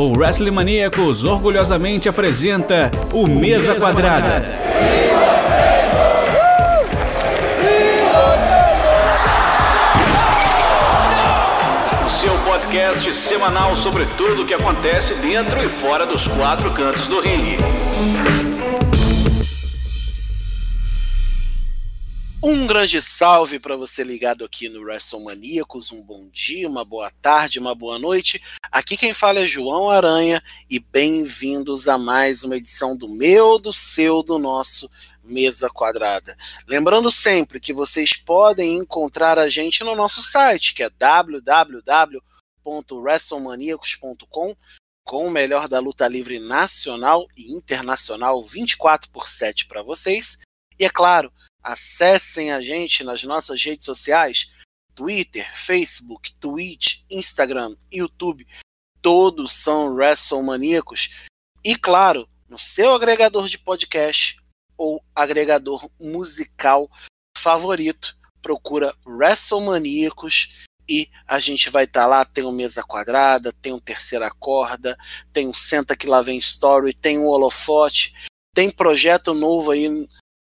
o Wrestling Maníacos orgulhosamente apresenta o Mesa Quadrada. O seu podcast semanal sobre tudo o que acontece dentro e fora dos quatro cantos do ringue. Um grande salve para você ligado aqui no WrestleManiacos. Um bom dia, uma boa tarde, uma boa noite. Aqui quem fala é João Aranha e bem-vindos a mais uma edição do meu, do seu, do nosso Mesa Quadrada. Lembrando sempre que vocês podem encontrar a gente no nosso site, que é www.wrestlemaniacos.com, com o melhor da luta livre nacional e internacional 24 por 7 para vocês. E é claro, Acessem a gente nas nossas redes sociais: Twitter, Facebook, Twitch, Instagram, YouTube. Todos são WrestleManiacos. E claro, no seu agregador de podcast ou agregador musical favorito, procura WrestleManiacos e a gente vai estar tá lá. Tem um mesa quadrada, tem um terceira corda, tem um senta que lá vem story, tem um holofote, tem projeto novo aí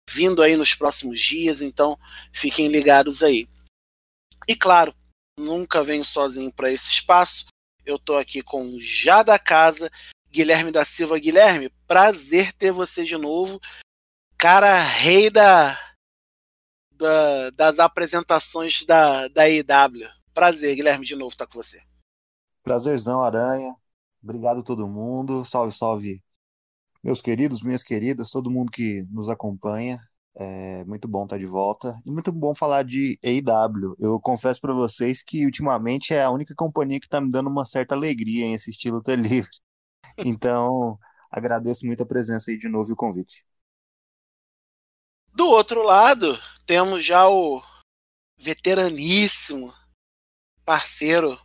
vindo aí nos próximos dias, então fiquem ligados aí. E claro, nunca venho sozinho para esse espaço. Eu estou aqui com já da casa, Guilherme da Silva. Guilherme, prazer ter você de novo. Cara, rei da, da das apresentações da, da EW. Prazer, Guilherme, de novo estar com você. Prazerzão, Aranha. Obrigado todo mundo. Salve, salve meus queridos, minhas queridas, todo mundo que nos acompanha. É muito bom estar de volta e muito bom falar de AEW. Eu confesso para vocês que ultimamente é a única companhia que está me dando uma certa alegria em assistir luta livre. Então, agradeço muito a presença aí de novo e o convite. Do outro lado, temos já o veteraníssimo parceiro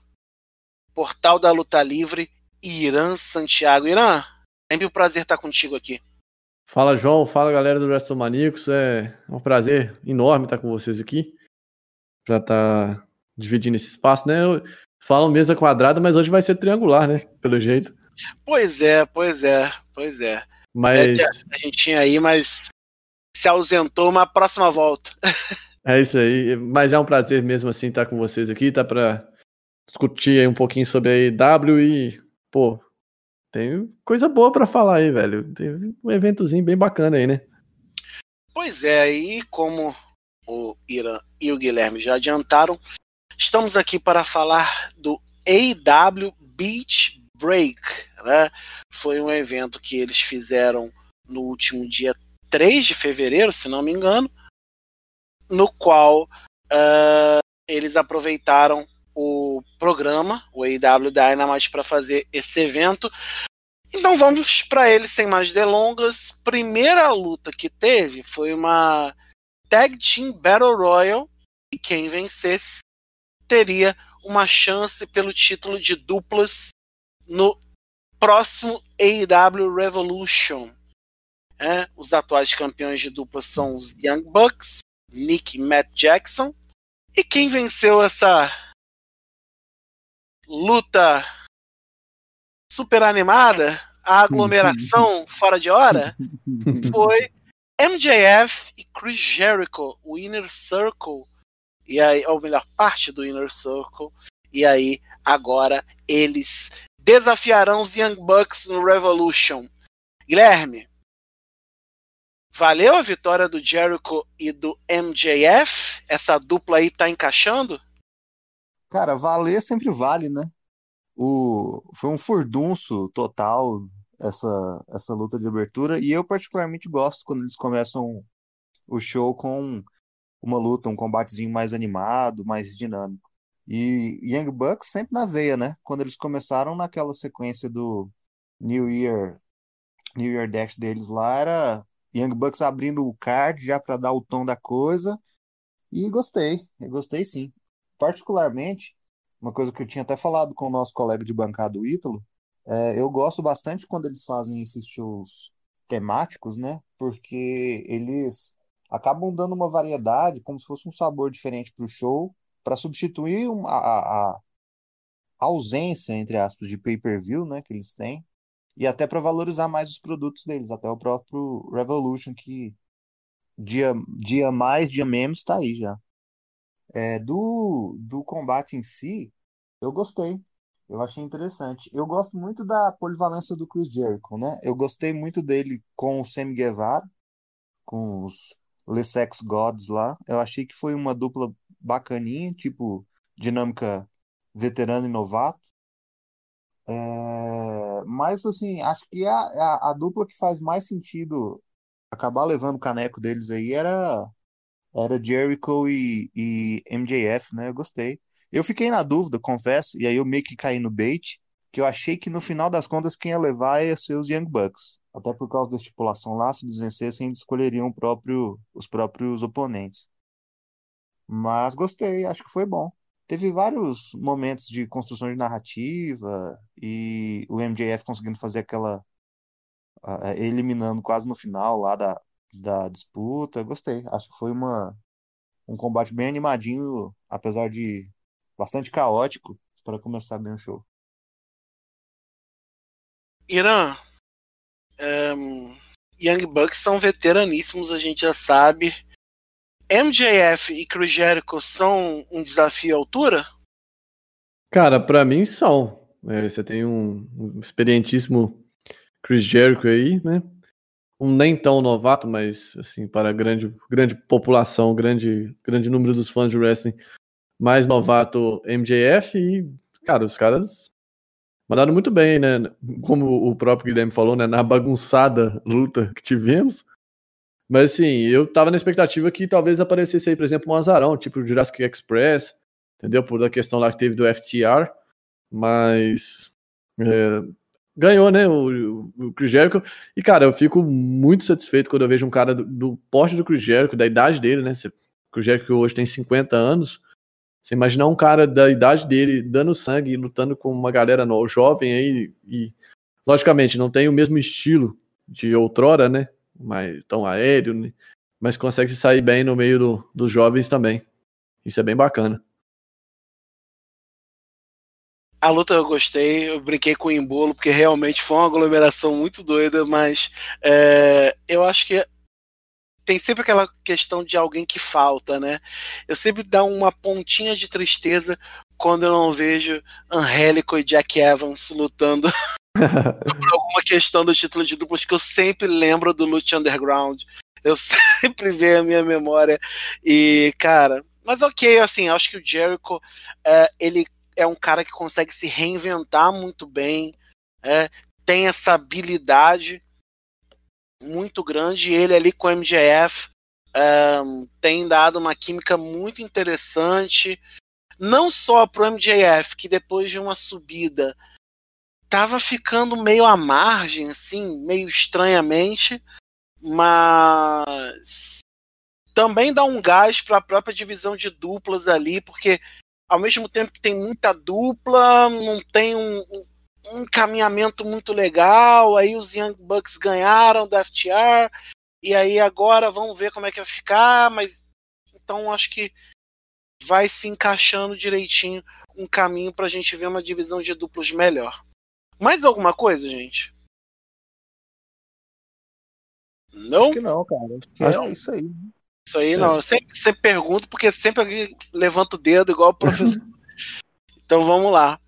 Portal da Luta Livre, Irã Santiago. Irã, Sempre um prazer estar contigo aqui. Fala, João. Fala, galera do WrestleManiacos. É um prazer enorme estar com vocês aqui. Para estar tá dividindo esse espaço, né? Eu falo mesa quadrada, mas hoje vai ser triangular, né? Pelo jeito. Pois é, pois é, pois é. Mas... É, a gente tinha aí, mas se ausentou uma próxima volta. é isso aí. Mas é um prazer mesmo assim estar com vocês aqui, tá? Para discutir aí um pouquinho sobre a EW e, pô, tem coisa boa para falar aí, velho. Teve um eventozinho bem bacana aí, né? Pois é, e como o Irã e o Guilherme já adiantaram, estamos aqui para falar do AW Beach Break. Né? Foi um evento que eles fizeram no último dia 3 de fevereiro, se não me engano, no qual uh, eles aproveitaram o programa, o AEW Dynamite, para fazer esse evento. Então vamos para ele sem mais delongas. Primeira luta que teve foi uma Tag Team Battle Royal e quem vencesse teria uma chance pelo título de duplas no próximo AEW Revolution. É, os atuais campeões de duplas são os Young Bucks, Nick e Matt Jackson. E quem venceu essa luta super animada, a aglomeração fora de hora, foi MJF e Chris Jericho, o Inner Circle, e aí, ou melhor, parte do Inner Circle, e aí agora eles desafiarão os Young Bucks no Revolution. Guilherme, valeu a vitória do Jericho e do MJF? Essa dupla aí tá encaixando? Cara, valer sempre vale, né? O, foi um furdunço total essa, essa luta de abertura, e eu particularmente gosto quando eles começam o show com uma luta, um combatezinho mais animado, mais dinâmico. E Young Bucks sempre na veia, né? Quando eles começaram naquela sequência do New Year, New Year Dash deles lá, era Young Bucks abrindo o card já para dar o tom da coisa. E gostei, eu gostei sim. Particularmente, uma coisa que eu tinha até falado com o nosso colega de bancada, o Ítalo, é, eu gosto bastante quando eles fazem esses shows temáticos, né? Porque eles acabam dando uma variedade, como se fosse um sabor diferente para o show, para substituir a, a, ausência, entre aspas, de pay-per-view, né, que eles têm, e até para valorizar mais os produtos deles, até o próprio Revolution, que dia, dia mais, dia menos, tá aí já. É, do, do combate em si, eu gostei. Eu achei interessante. Eu gosto muito da polivalência do Chris Jericho, né? Eu gostei muito dele com o Sammy Guevara, com os Les Sex Gods lá. Eu achei que foi uma dupla bacaninha, tipo, dinâmica veterano e novato. É... Mas, assim, acho que a, a, a dupla que faz mais sentido acabar levando o caneco deles aí era, era Jericho e, e MJF, né? Eu gostei. Eu fiquei na dúvida, confesso, e aí eu meio que caí no bait, que eu achei que no final das contas quem ia levar ia ser os Young Bucks. Até por causa da estipulação lá, se eles vencessem, eles escolheriam próprio, os próprios oponentes. Mas gostei, acho que foi bom. Teve vários momentos de construção de narrativa e o MJF conseguindo fazer aquela. Uh, eliminando quase no final lá da, da disputa. Gostei. Acho que foi uma, um combate bem animadinho, apesar de bastante caótico, para começar bem o show. Irã, um, Young Bucks são veteraníssimos, a gente já sabe. MJF e Chris Jericho são um desafio à altura? Cara, para mim são. É, você tem um, um, experientíssimo Chris Jericho aí, né? Um nem tão novato, mas assim, para grande, grande população, grande, grande número dos fãs de wrestling, mais novato MJF e, cara, os caras mandaram muito bem, né? Como o próprio Guilherme falou, né? Na bagunçada luta que tivemos. Mas assim, eu tava na expectativa que talvez aparecesse aí, por exemplo, um azarão, tipo o Jurassic Express, entendeu? Por a questão lá que teve do FTR. Mas é, ganhou, né? O, o, Chris Jericho. E, cara, eu fico muito satisfeito quando eu vejo um cara do, do porte do Chris Jericho, da idade dele, né? O Chris Jericho hoje tem 50 anos. Você imaginar um cara da idade dele dando sangue e lutando com uma galera no, jovem aí e, logicamente, não tem o mesmo estilo de outrora, né? Mas tão aéreo, né? mas consegue se sair bem no meio do, dos jovens também. Isso é bem bacana. A luta eu gostei, eu brinquei com o embolo, porque realmente foi uma aglomeração muito doida, mas é, eu acho que tem sempre aquela questão de alguém que falta, né? Eu sempre dá uma pontinha de tristeza quando eu não vejo Angélico e Jack Evans lutando por alguma questão do título de duplas que eu sempre lembro do Lute Underground. Eu sempre vejo a minha memória e, cara, mas ok, assim, acho que o Jericho, é, ele é um cara que consegue se reinventar muito bem, é, tem essa habilidade muito grande. Ele ali com o MJF um, tem dado uma química muito interessante. Não só pro MJF, que depois de uma subida tava ficando meio à margem, assim, meio estranhamente, mas também dá um gás para a própria divisão de duplas ali, porque ao mesmo tempo que tem muita dupla, não tem um, um encaminhamento muito legal. Aí os Young Bucks ganharam do FTR. E aí agora vamos ver como é que vai ficar. Mas então acho que vai se encaixando direitinho um caminho para a gente ver uma divisão de duplos melhor. Mais alguma coisa, gente? Não? Acho que não, cara. Acho que é isso aí. Isso aí não. Eu sempre, sempre pergunto, porque sempre alguém levanta o dedo igual o professor. então vamos lá.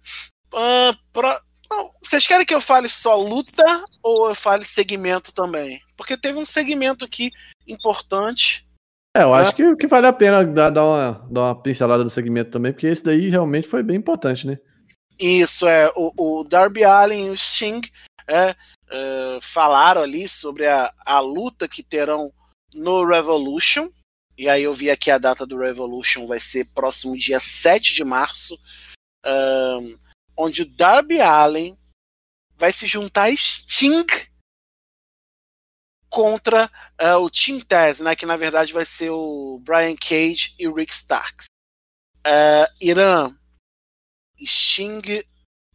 Uh, não, vocês querem que eu fale só luta ou eu fale segmento também? Porque teve um segmento aqui importante. É, eu né? acho que, que vale a pena dar, dar, uma, dar uma pincelada no segmento também, porque esse daí realmente foi bem importante, né? Isso, é. O, o Darby Allen e o Sting é, é, falaram ali sobre a, a luta que terão no Revolution. E aí eu vi aqui a data do Revolution vai ser próximo dia 7 de março. Um, onde o Darby Allen vai se juntar a Sting contra uh, o Team Taz, né, que na verdade vai ser o Brian Cage e o Rick Starks. Uh, Irã, Sting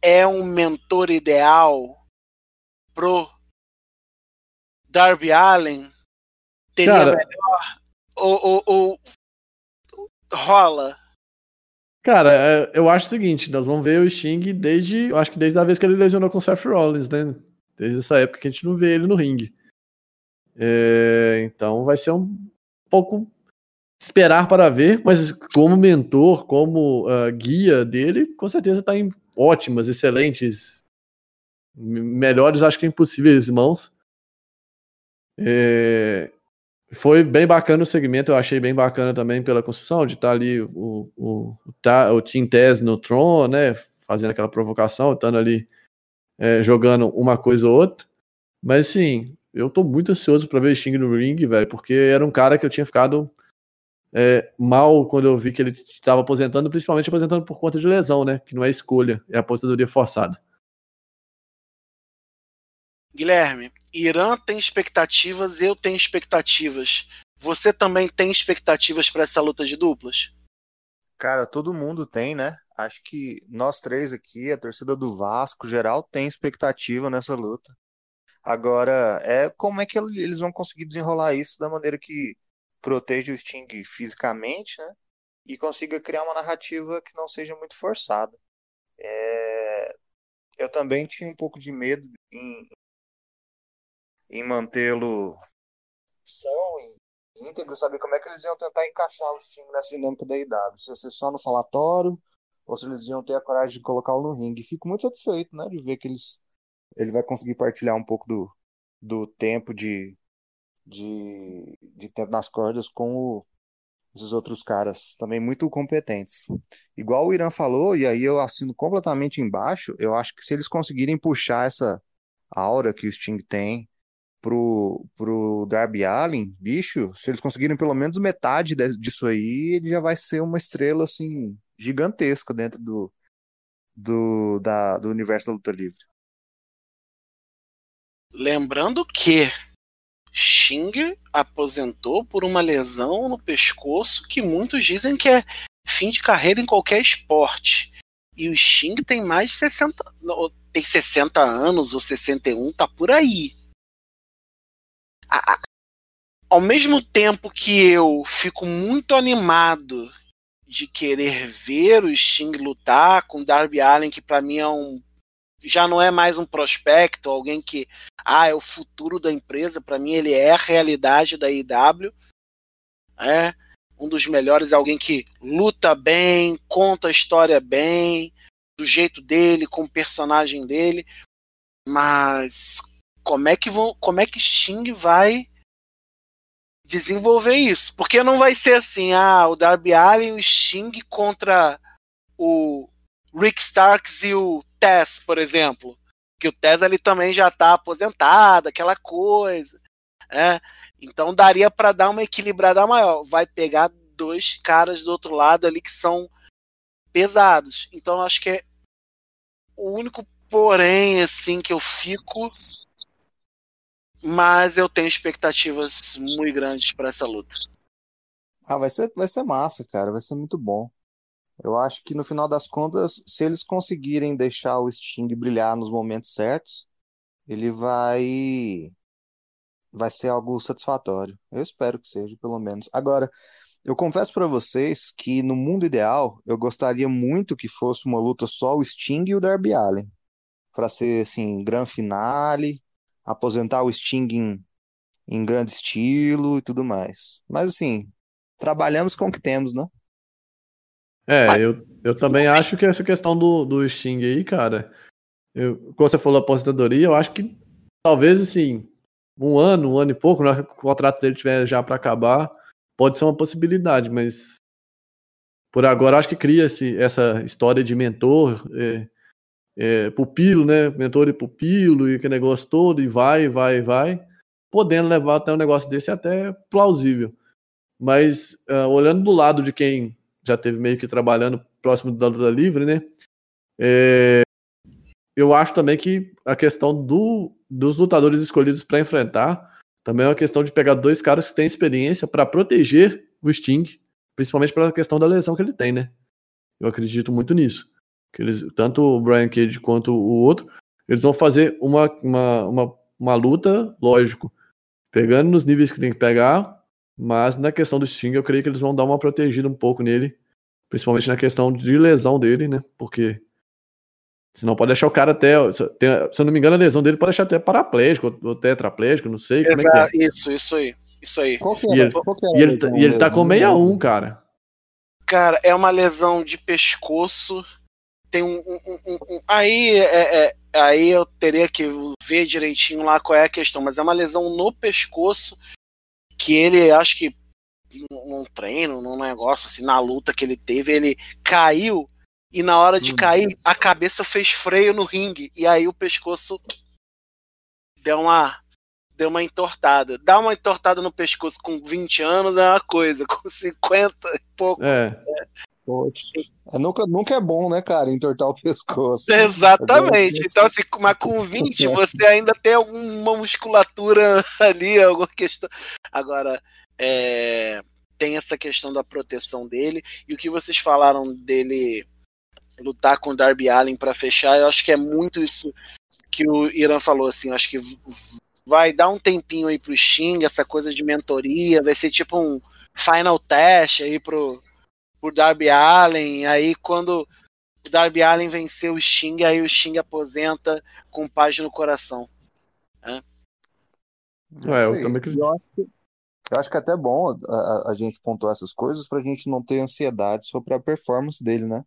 é um mentor ideal pro Darby Allen? Teria Cara, melhor? Ou, ou, ou rola? Cara, é, eu acho o seguinte, nós vamos ver o Sting desde, eu acho que desde a vez que ele lesionou com o Seth Rollins, né? Desde essa época que a gente não vê ele no ringue. É, então vai ser um pouco esperar para ver, mas como mentor, como uh, guia dele, com certeza está em ótimas, excelentes, melhores, acho que impossíveis mãos. É, foi bem bacana o segmento, eu achei bem bacana também pela construção, de estar tá ali o, o, o, o Team Tess no Tron, né, fazendo aquela provocação, estando ali é, jogando uma coisa ou outra. Mas sim, eu tô muito ansioso para ver Sting no ring, velho, porque era um cara que eu tinha ficado é, mal quando eu vi que ele estava aposentando, principalmente aposentando por conta de lesão, né? Que não é escolha, é aposentadoria forçada. Guilherme, Irã tem expectativas, eu tenho expectativas. Você também tem expectativas para essa luta de duplas? Cara, todo mundo tem, né? Acho que nós três aqui, a torcida do Vasco geral, tem expectativa nessa luta. Agora, é como é que eles vão conseguir desenrolar isso da maneira que proteja o Sting fisicamente, né? E consiga criar uma narrativa que não seja muito forçada. É... Eu também tinha um pouco de medo em, em mantê-lo são e íntegro, saber como é que eles iam tentar encaixar o Sting nessa dinâmica da IW. Se ia ser só no falatório, ou se eles iam ter a coragem de colocá-lo no ringue. Fico muito satisfeito, né, de ver que eles ele vai conseguir partilhar um pouco do, do tempo de, de, de tempo nas cordas com o, outros caras também muito competentes. Igual o Irã falou, e aí eu assino completamente embaixo, eu acho que se eles conseguirem puxar essa aura que o Sting tem pro, pro Darby Allen, bicho, se eles conseguirem pelo menos metade disso aí, ele já vai ser uma estrela assim gigantesca dentro do, do, da, do universo da luta livre. Lembrando que Xing aposentou por uma lesão no pescoço que muitos dizem que é fim de carreira em qualquer esporte. E o Xing tem mais de 60, tem 60 anos ou 61, tá por aí. Ao mesmo tempo que eu fico muito animado de querer ver o Sting lutar com Darby Allen, que para mim é um já não é mais um prospecto, alguém que ah, é o futuro da empresa, para mim ele é a realidade da IW. É um dos melhores, alguém que luta bem, conta a história bem, do jeito dele, com o personagem dele. Mas como é que vão, como é que Sting vai desenvolver isso? Porque não vai ser assim, ah, o Darby Allin e o Sting contra o Rick Starks e o Tess, por exemplo. Que o Tess ali também já está aposentado, aquela coisa. É? Então daria para dar uma equilibrada maior. Vai pegar dois caras do outro lado ali que são pesados. Então acho que é o único porém assim que eu fico mas eu tenho expectativas muito grandes para essa luta. Ah, vai ser, vai ser massa, cara, vai ser muito bom. Eu acho que no final das contas, se eles conseguirem deixar o Sting brilhar nos momentos certos, ele vai vai ser algo satisfatório. Eu espero que seja, pelo menos. Agora, eu confesso para vocês que no mundo ideal, eu gostaria muito que fosse uma luta só o Sting e o Darby Allin, para ser assim, grande finale, aposentar o Sting em, em grande estilo e tudo mais. Mas assim, trabalhamos com o que temos, né? É, eu, eu também acho que essa questão do, do Sting aí, cara, eu, como você falou aposentadoria, eu acho que talvez assim, um ano, um ano e pouco, que o contrato dele tiver já para acabar, pode ser uma possibilidade, mas por agora acho que cria-se essa história de mentor, é, é, pupilo, né? Mentor e pupilo e aquele negócio todo, e vai, vai, vai, podendo levar até um negócio desse até plausível. Mas uh, olhando do lado de quem já teve meio que trabalhando próximo da luta livre, né? É, eu acho também que a questão do, dos lutadores escolhidos para enfrentar também é uma questão de pegar dois caras que têm experiência para proteger o Sting, principalmente pela questão da lesão que ele tem, né? Eu acredito muito nisso. Que eles, tanto o Brian Cage quanto o outro, eles vão fazer uma, uma, uma, uma luta, lógico, pegando nos níveis que tem que pegar, mas na questão do Sting, eu creio que eles vão dar uma protegida um pouco nele Principalmente na questão de lesão dele, né? Porque senão pode deixar o cara até. Se eu não me engano, a lesão dele pode deixar até paraplégico ou tetraplégico, não sei. Como Exato, é que é. Isso, isso aí. Isso aí. Qual que E era, ele- qual que era E a ele, e ele tá com Não 61, lembro. cara. Cara, é uma lesão de pescoço. Tem um. um- um- um- aí, é, é- aí eu teria que ver direitinho lá qual é a questão, mas é uma lesão no pescoço que ele, acho que num treino, num negócio assim, na luta que ele teve, ele caiu e na hora de Hum. cair, a cabeça fez freio no ringue e aí o pescoço deu uma deu uma entortada. Dar uma entortada no pescoço com 20 anos é uma coisa, com 50 e pouco É. Poxa. É, nunca, nunca é bom, né, cara, entortar o pescoço. Exatamente. Agora, Então, assim, mas com 20 você ainda tem alguma musculatura ali, alguma questão. Agora, é, tem essa questão da proteção dele. E o que vocês falaram dele lutar com o Darby Allen para fechar, eu acho que é muito isso que o Irã falou, assim, eu acho que vai dar um tempinho aí pro Sting, essa coisa de mentoria, vai ser tipo um final test aí pro, pro Darby Allen, aí quando o Darby Allen venceu o Sting, aí o Sting aposenta com paz no coração. É, isso eu também acredito. Eu acho que, eu acho que é até bom a, a- a gente pontuar essas coisas pra gente não ter ansiedade sobre a performance dele, né?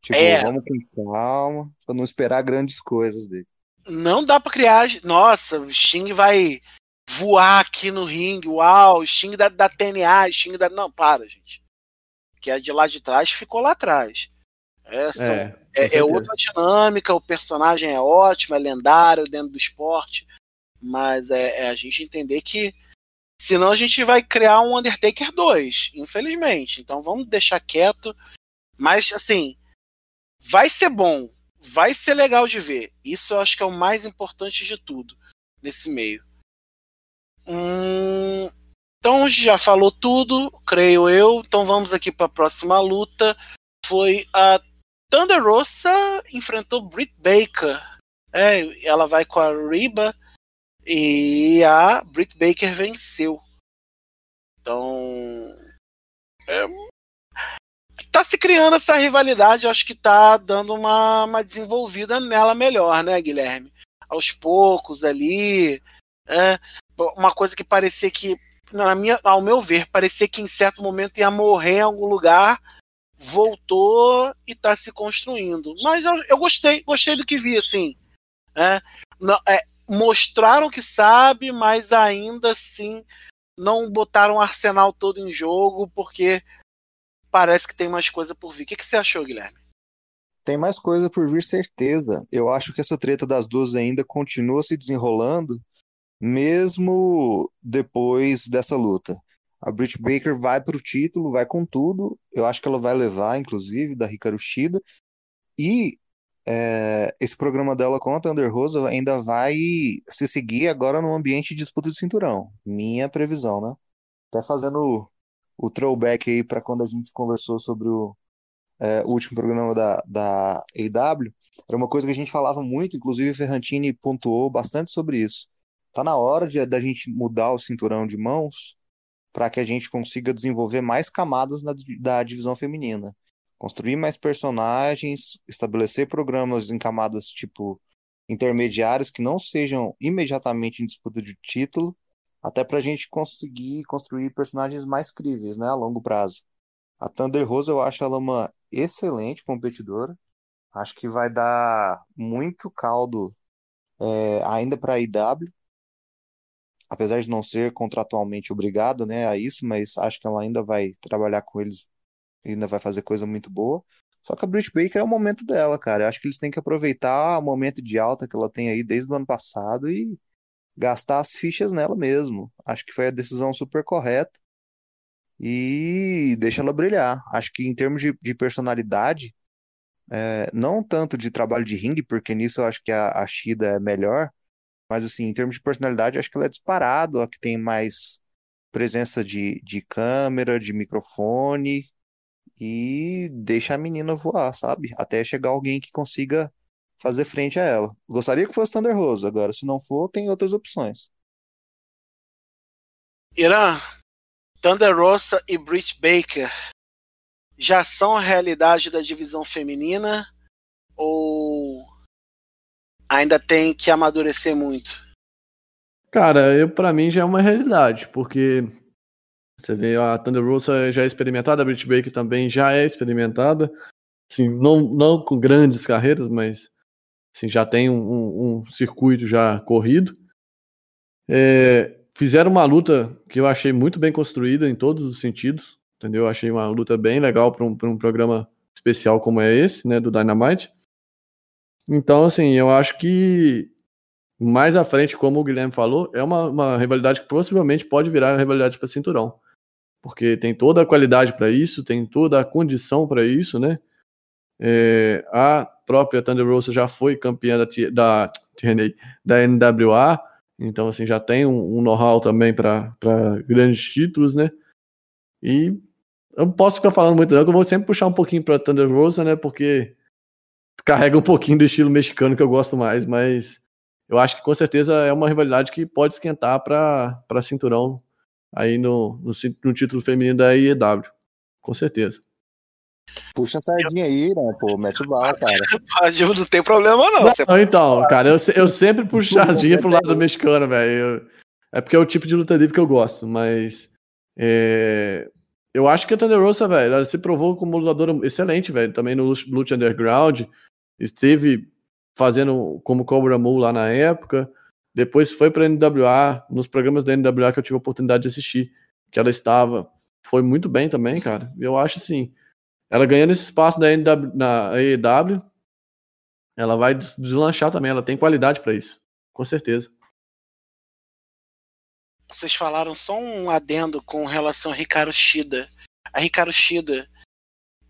Tipo, É. vamos com calma, pra não esperar grandes coisas dele. Não dá pra criar. Nossa, o Sting vai voar aqui no ringue. Uau, o Sting da, da TNA, o Sting da. Não, para, gente. Que a de lá de trás ficou lá atrás. É, são- É, é, é outra dinâmica, o personagem é ótimo, é lendário dentro do esporte, mas é, é a gente entender que senão a gente vai criar um Undertaker 2, infelizmente. Então vamos deixar quieto. Mas assim, vai ser bom, vai ser legal de ver. Isso eu acho que é o mais importante de tudo nesse meio. Hum, então já falou tudo, creio eu. Então vamos aqui para a próxima luta. Foi a Thunder Rosa enfrentou Britt Baker. É, ela vai com a Riba e a Britt Baker venceu. Então, é, tá se criando essa rivalidade. Eu acho que tá dando uma, uma desenvolvida nela melhor, né, Guilherme? Aos poucos ali. É, uma coisa que parecia que, na minha, ao meu ver, parecia que em certo momento ia morrer em algum lugar voltou e está se construindo. Mas eu, eu, gostei, gostei do que vi, assim. É, não, é, mostraram que sabe, mas ainda assim não botaram o arsenal todo em jogo, porque parece que tem mais coisa por vir. O que, que você achou, Guilherme? Tem mais coisa por vir, certeza. Eu acho que essa treta das duas ainda continua se desenrolando, mesmo depois dessa luta. A Britt Baker vai para o título, vai com tudo. Eu acho que ela vai levar, inclusive, da Hikaru Shida. E é, esse programa dela com a Thunder Rosa ainda vai se seguir agora no ambiente de disputa de cinturão. Minha previsão, né? Até fazendo o, o throwback aí para quando a gente conversou sobre o, é, o último programa da, da AW. Era uma coisa que a gente falava muito, inclusive o Ferrantini pontuou bastante sobre isso. Tá na hora de, da gente mudar o cinturão de mãos para que a gente consiga desenvolver mais camadas na, da divisão feminina. Construir mais personagens, estabelecer programas em camadas tipo intermediárias que não sejam imediatamente em disputa de título, até para a gente conseguir construir personagens mais críveis, né, a longo prazo. A Thunder Rosa eu acho ela uma excelente competidora. Acho que vai dar muito caldo é, ainda para a IW apesar de não ser contratualmente obrigada, né, a isso, mas acho que ela ainda vai trabalhar com eles, ainda vai fazer coisa muito boa. Só que a Britt Baker é o momento dela, cara. Eu acho que eles têm que aproveitar o momento de alta que ela tem aí desde o ano passado e gastar as fichas nela mesmo. Acho que foi a decisão super correta e deixa ela brilhar. Acho que em termos de, de personalidade, é, não tanto de trabalho de ringue, porque nisso eu acho que a, a Shida é melhor, mas, assim, em termos de personalidade, acho que ela é disparado, a que tem mais presença de, de câmera, de microfone e deixa a menina voar, sabe? Até chegar alguém que consiga fazer frente a ela. Gostaria que fosse Thunder Rosa, agora, se não for, tem outras opções. Irã, Thunder Rosa e Britt Baker. já são a realidade da divisão feminina ou ainda tem que amadurecer muito? Cara, eu para mim já é uma realidade, porque você vê a Thunder Rosa já é experimentada, a Britt Baker também já é experimentada, assim, não, não com grandes carreiras, mas assim, já tem um, um, um circuito já corrido. É, fizeram uma luta que eu achei muito bem construída em todos os sentidos, entendeu? Eu achei uma luta bem legal para um, um programa especial como é esse, né, do Dynamite. Então, assim, eu acho que mais à frente, como o Guilherme falou, é uma, uma rivalidade que possivelmente pode virar rivalidade para cinturão. Porque tem toda a qualidade para isso, tem toda a condição para isso, né? É, a própria Thunder Rosa já foi campeã da, da, da NWA, então assim já tem um, um know-how também para grandes títulos, né? E eu não posso ficar falando muito, não, que eu vou sempre puxar um pouquinho para Thunder Rosa, né? Porque carrega um pouquinho do estilo mexicano que eu gosto mais, mas eu acho que com certeza é uma rivalidade que pode esquentar para cinturão aí no, no, no, título feminino da IEW. Com certeza. Puxa a sardinha aí, né? Pô, mete o bala, cara. não tem problema, não. não então, cara, eu, eu sempre puxo sardinha pro lado mexicano, velho. É porque é o tipo de luta livre que eu gosto, mas. É, eu acho que a Thunder Rosa, velho, ela se provou como lutadora excelente, velho. Também no Lute Underground. Esteve fazendo como Cobra Moon lá na época. Depois foi pra NWA, nos programas da NWA que eu tive a oportunidade de assistir, que ela estava. Foi muito bem também, cara. Eu acho assim. Ela ganhando esse espaço da NW, na AEW, ela vai deslanchar também. Ela tem qualidade para isso, com certeza. Vocês falaram só um adendo com relação a Ricardo Shida. A Ricardo Shida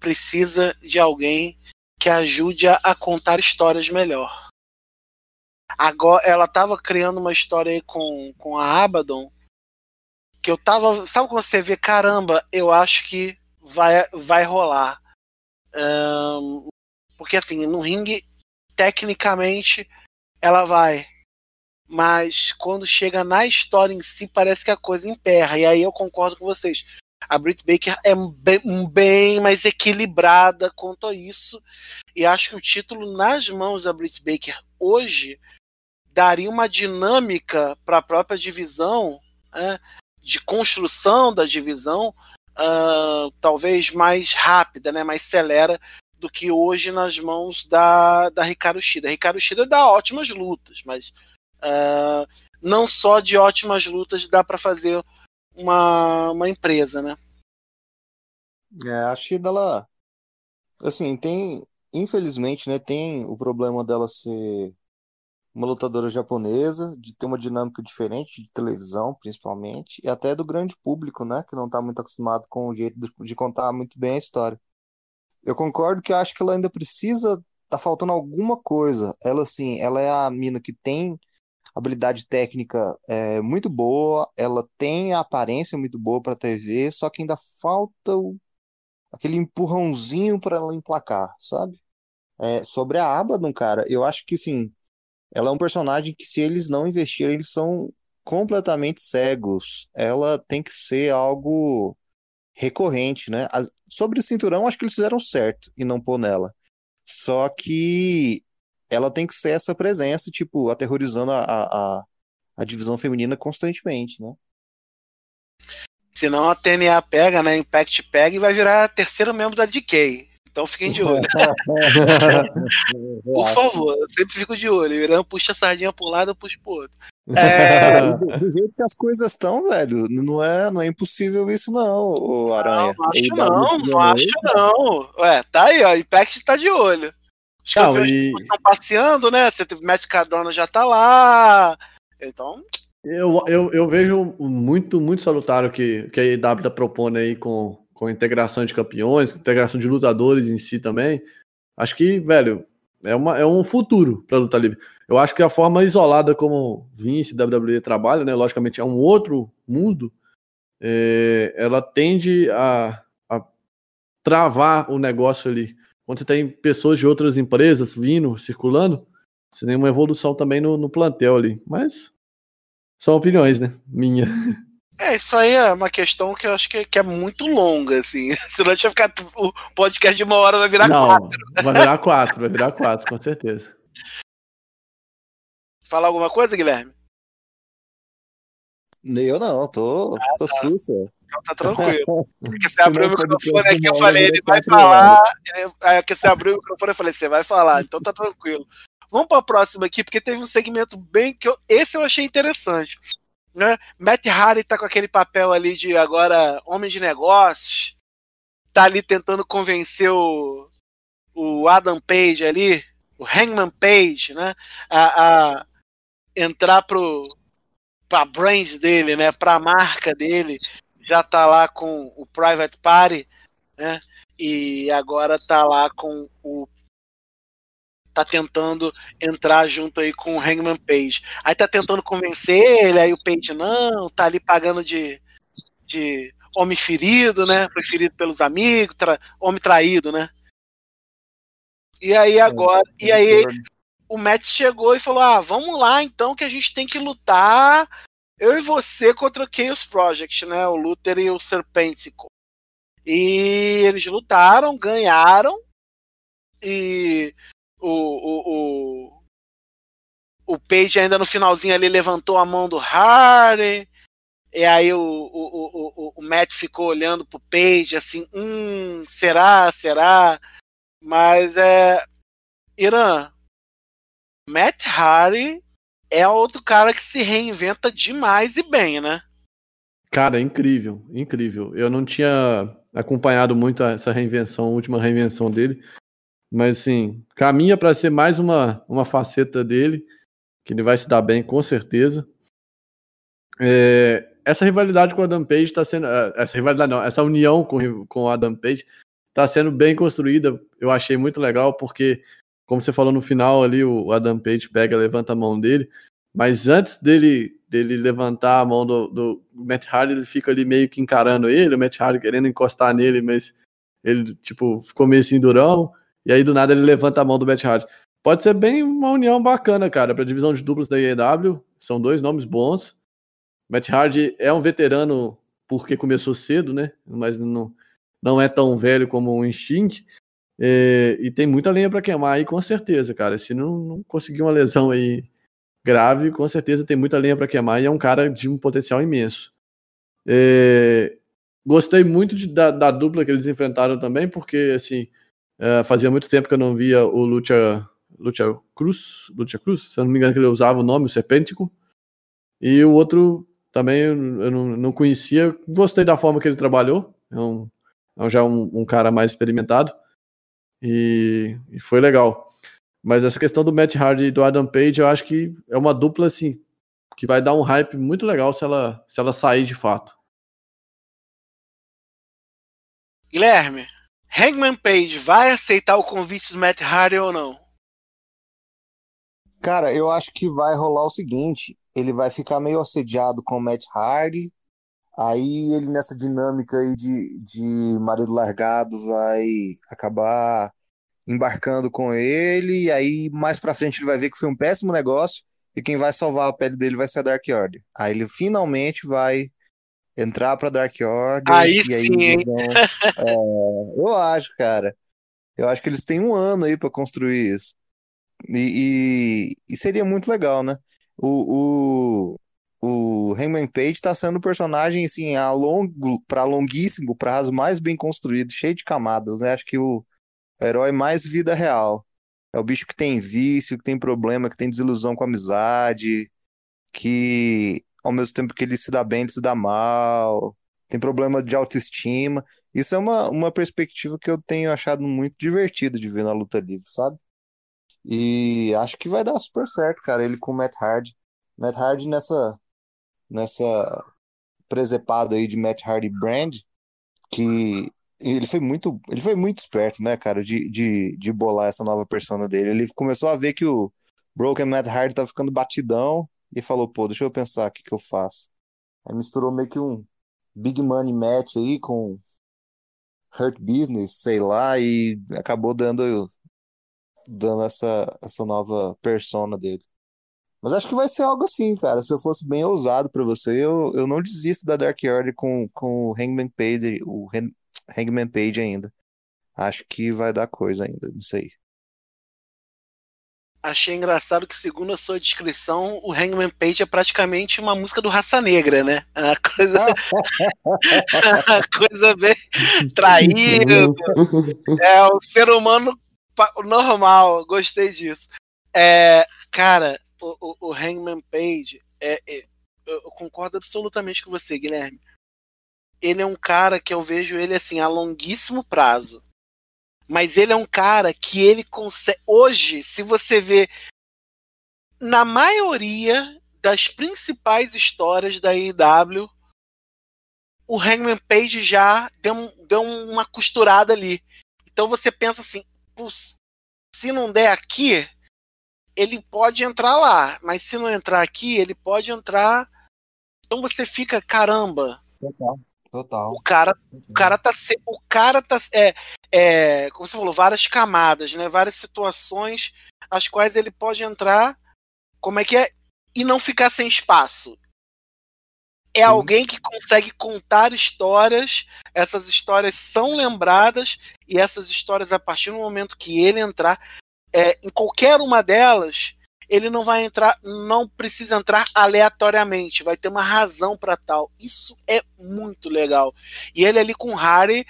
precisa de alguém que ajude a, contar histórias melhor. Agora, ela tava criando uma história aí com, com a Abaddon que eu tava. Sabe quando você vê, caramba, eu acho que vai, vai rolar. Um, porque assim, no ringue, tecnicamente, ela vai. Mas quando chega na história em si, parece que a coisa emperra. E aí eu concordo com vocês a Britt Baker é bem, bem, mais equilibrada quanto a isso. E acho que o título nas mãos da Britt Baker hoje daria uma dinâmica para a própria divisão, né, de construção da divisão, uh, talvez mais rápida, né, mais celera do que hoje nas mãos da, da Ricardo Shida. Ricardo Shida dá ótimas lutas, mas uh, não só de ótimas lutas dá para fazer uma, uma empresa, né? É, a Shida, ela, assim, tem, infelizmente, né, tem o problema dela ser uma lutadora japonesa, de ter uma dinâmica diferente de televisão, principalmente, e até do grande público, né, que não está muito acostumado com o jeito de, de contar muito bem a história. Eu concordo que acho que ela ainda precisa, tá faltando alguma coisa. Ela, assim, ela é a mina que tem habilidade técnica é muito boa, ela tem a aparência muito boa para TV, só que ainda falta o, aquele empurrãozinho para ela emplacar, sabe? É, sobre a Abaddon, cara, eu acho que sim, ela é um personagem que se eles não investirem, eles são completamente cegos. Ela tem que ser algo recorrente, né? As, sobre o cinturão, acho que eles fizeram certo e não pôr nela. Só que ela tem que ser essa presença, tipo, aterrorizando a, a, a divisão feminina constantemente, né? Senão a TNA pega, né? Impact pega e vai virar terceiro membro da DK. Então fiquem de olho. Por favor, eu sempre fico de olho. O Irã puxa a sardinha para um lado, eu puxo pro outro. É... Do jeito que as coisas estão, velho, não é, não é impossível isso, não, o Aranha. Não, não acho não, não acho não. Ué, tá aí, ó. Impact tá de olho. Os não, e... estão passeando, né? Você Mestre Cardona já tá lá. Então. Eu, eu, eu vejo muito, muito salutar o que, que a IW tá propondo aí com, com integração de campeões, integração de lutadores em si também. Acho que, velho, é, uma, é um futuro para luta livre. Eu acho que a forma isolada como Vince e WWE trabalham, né? Logicamente é um outro mundo. É, ela tende a, a travar o negócio ali. Quando você tem pessoas de outras empresas vindo, circulando, você tem uma evolução também no, no plantel ali. Mas são opiniões, né? Minha. É, isso aí é uma questão que eu acho que, que é muito longa, assim. Senão a gente vai ficar. O podcast de uma hora vai virar Não, quatro. vai virar quatro, vai virar quatro, com certeza. Falar alguma coisa, Guilherme? Eu não, tô, tô sussa. Então tá tranquilo. Porque você abriu o microfone aqui, eu falei, ele vai falar. Ele- Aí que você abriu o microfone, eu falei, você vai falar, então tá tranquilo. Vamos pra próxima aqui, porque teve um segmento bem que eu, esse eu achei interessante. Né? Matt Hardy tá com aquele papel ali de agora homem de negócios, tá ali tentando convencer o, o Adam Page ali, o Hangman Page, né, a, a entrar pro pra brand dele, né, pra marca dele, já tá lá com o Private Party, né, e agora tá lá com o tá tentando entrar junto aí com o Hangman Page. Aí tá tentando convencer ele, aí o Page não, tá ali pagando de, de homem ferido, né? Preferido pelos amigos, tra- homem traído, né? E aí agora, e aí o Matt chegou e falou: "Ah, vamos lá então que a gente tem que lutar eu e você contra o Chaos Project, né? O Luther e o Serpentico. E eles lutaram, ganharam e o, o, o, o Page ainda no finalzinho ali levantou a mão do Harry. E aí o, o, o, o, Matt ficou olhando pro Page assim, hum, será, será? Mas é. Irã, Matt Hardy é outro cara que se reinventa demais e bem, né? Cara, incrível, incrível. Eu não tinha acompanhado muito essa reinvenção, última reinvenção dele, mas assim, caminha para ser mais uma, uma faceta dele, que ele vai se dar bem com certeza. É, essa rivalidade com o Adam Page está sendo. eh, Essa rivalidade não, essa união com, com o Adam Page está sendo bem construída. Eu achei muito legal, porque, como você falou no final ali, o Adam Page pega, levanta a mão dele, mas antes dele, dele levantar a mão do, do Matt Hardy, ele fica ali meio que encarando ele, o Matt Hardy querendo encostar nele, mas ele, tipo, ficou meio assim durão, e aí do nada ele levanta a mão do Matt Hardy. Pode ser bem uma união bacana, cara, para divisão de duplos da IEW, são dois nomes bons. Matt Hardy é um veterano porque começou cedo, né? Mas não, não é tão velho como o Instinct. É, e tem muita lenha para queimar aí, com certeza, cara. Se não, não conseguir uma lesão aí grave, com certeza tem muita lenha para queimar e é um cara de um potencial imenso. É, gostei muito de, da, da, dupla que eles enfrentaram também, porque assim é, fazia muito tempo que eu não via o Lucha, Lucha Cruz, Lucha Cruz, se eu não me engano que ele usava o nome, o Serpêntico, e o outro também eu não, não conhecia. Gostei da forma que ele trabalhou, é, um, é já um, um, cara mais experimentado e, e foi legal. Mas essa questão do Matt Hardy e do Adam Page, eu acho que é uma dupla assim que vai dar um hype muito legal se ela, se ela sair de fato. Guilherme, Hangman Page vai aceitar o convite do Matt Hardy ou não? Cara, eu acho que vai rolar o seguinte: ele vai ficar meio assediado com o Matt Hardy, aí ele nessa dinâmica aí de, de marido largado vai acabar embarcando com ele, e aí mais pra frente ele vai ver que foi um péssimo negócio, e quem vai salvar a pele dele vai ser a Dark Order. Aí ele finalmente vai entrar pra Dark Order. Aí sim, aí é, eu acho, cara. Eu acho que eles têm um ano aí pra construir isso. E, e, e seria muito legal, né? O, o, o Hangman Page tá sendo um personagem, assim, a longo, pra longuíssimo prazo, mais bem construído, cheio de camadas, né? Acho que o herói mais vida real. É o bicho que tem vício, que tem problema, que tem desilusão com a amizade, que ao mesmo tempo que ele se dá bem, ele se dá mal, tem problema de autoestima. Isso é uma, uma perspectiva que eu tenho achado muito divertido de ver na luta livre, sabe? E acho que vai dar super certo, cara, ele com o Matt Hardy. Matt Hardy nessa, nessa presepada aí de Matt Hardy Brand, que ele foi muito, ele foi muito esperto, né, cara, de, de, de bolar essa nova persona dele. Ele começou a ver que o Broken Matt Hardy tá ficando batidão e falou, pô, deixa eu pensar o que que eu faço. Aí misturou meio que um Big Money Match aí com Hurt Business, sei lá, e acabou dando dando essa, essa nova persona dele. Mas acho que vai ser algo assim, cara. Se eu fosse bem ousado pra você, eu, eu não desisto da Dark Order com, com o Hangman Page, o Hang- Hangman Page ainda. Acho que vai dar coisa ainda nisso aí. Achei engraçado que, segundo a sua descrição, o Hangman Page é praticamente uma música do Raça Negra, né? É uma coisa, uma coisa bem traído. É o ser humano normal. Gostei disso. É, cara, o, o, o Hangman Page, é, é- eu concordo absolutamente com você, Guilherme. Ele é um cara que eu vejo ele assim a longuíssimo prazo. Mas ele é um cara que ele consegue. Hoje, se você vê na maioria das principais histórias da AEW, o Hangman Page já deu, deu uma costurada ali. Então você pensa assim, "Putz, se não der aqui, ele pode entrar lá, mas se não entrar aqui, ele pode entrar. Então você fica, caramba, Total. Total. o cara, o cara tá, se- o cara tá, é, é, como você falou, várias camadas, né? Várias situações as quais ele pode entrar, como é que é, e não ficar sem espaço. É Sim. alguém que consegue contar histórias, essas histórias são lembradas e essas histórias a partir do momento que ele entrar, é, em qualquer uma delas, ele não vai entrar, não precisa entrar aleatoriamente, vai ter uma razão para tal. Isso é muito legal. E ele ali com o Harry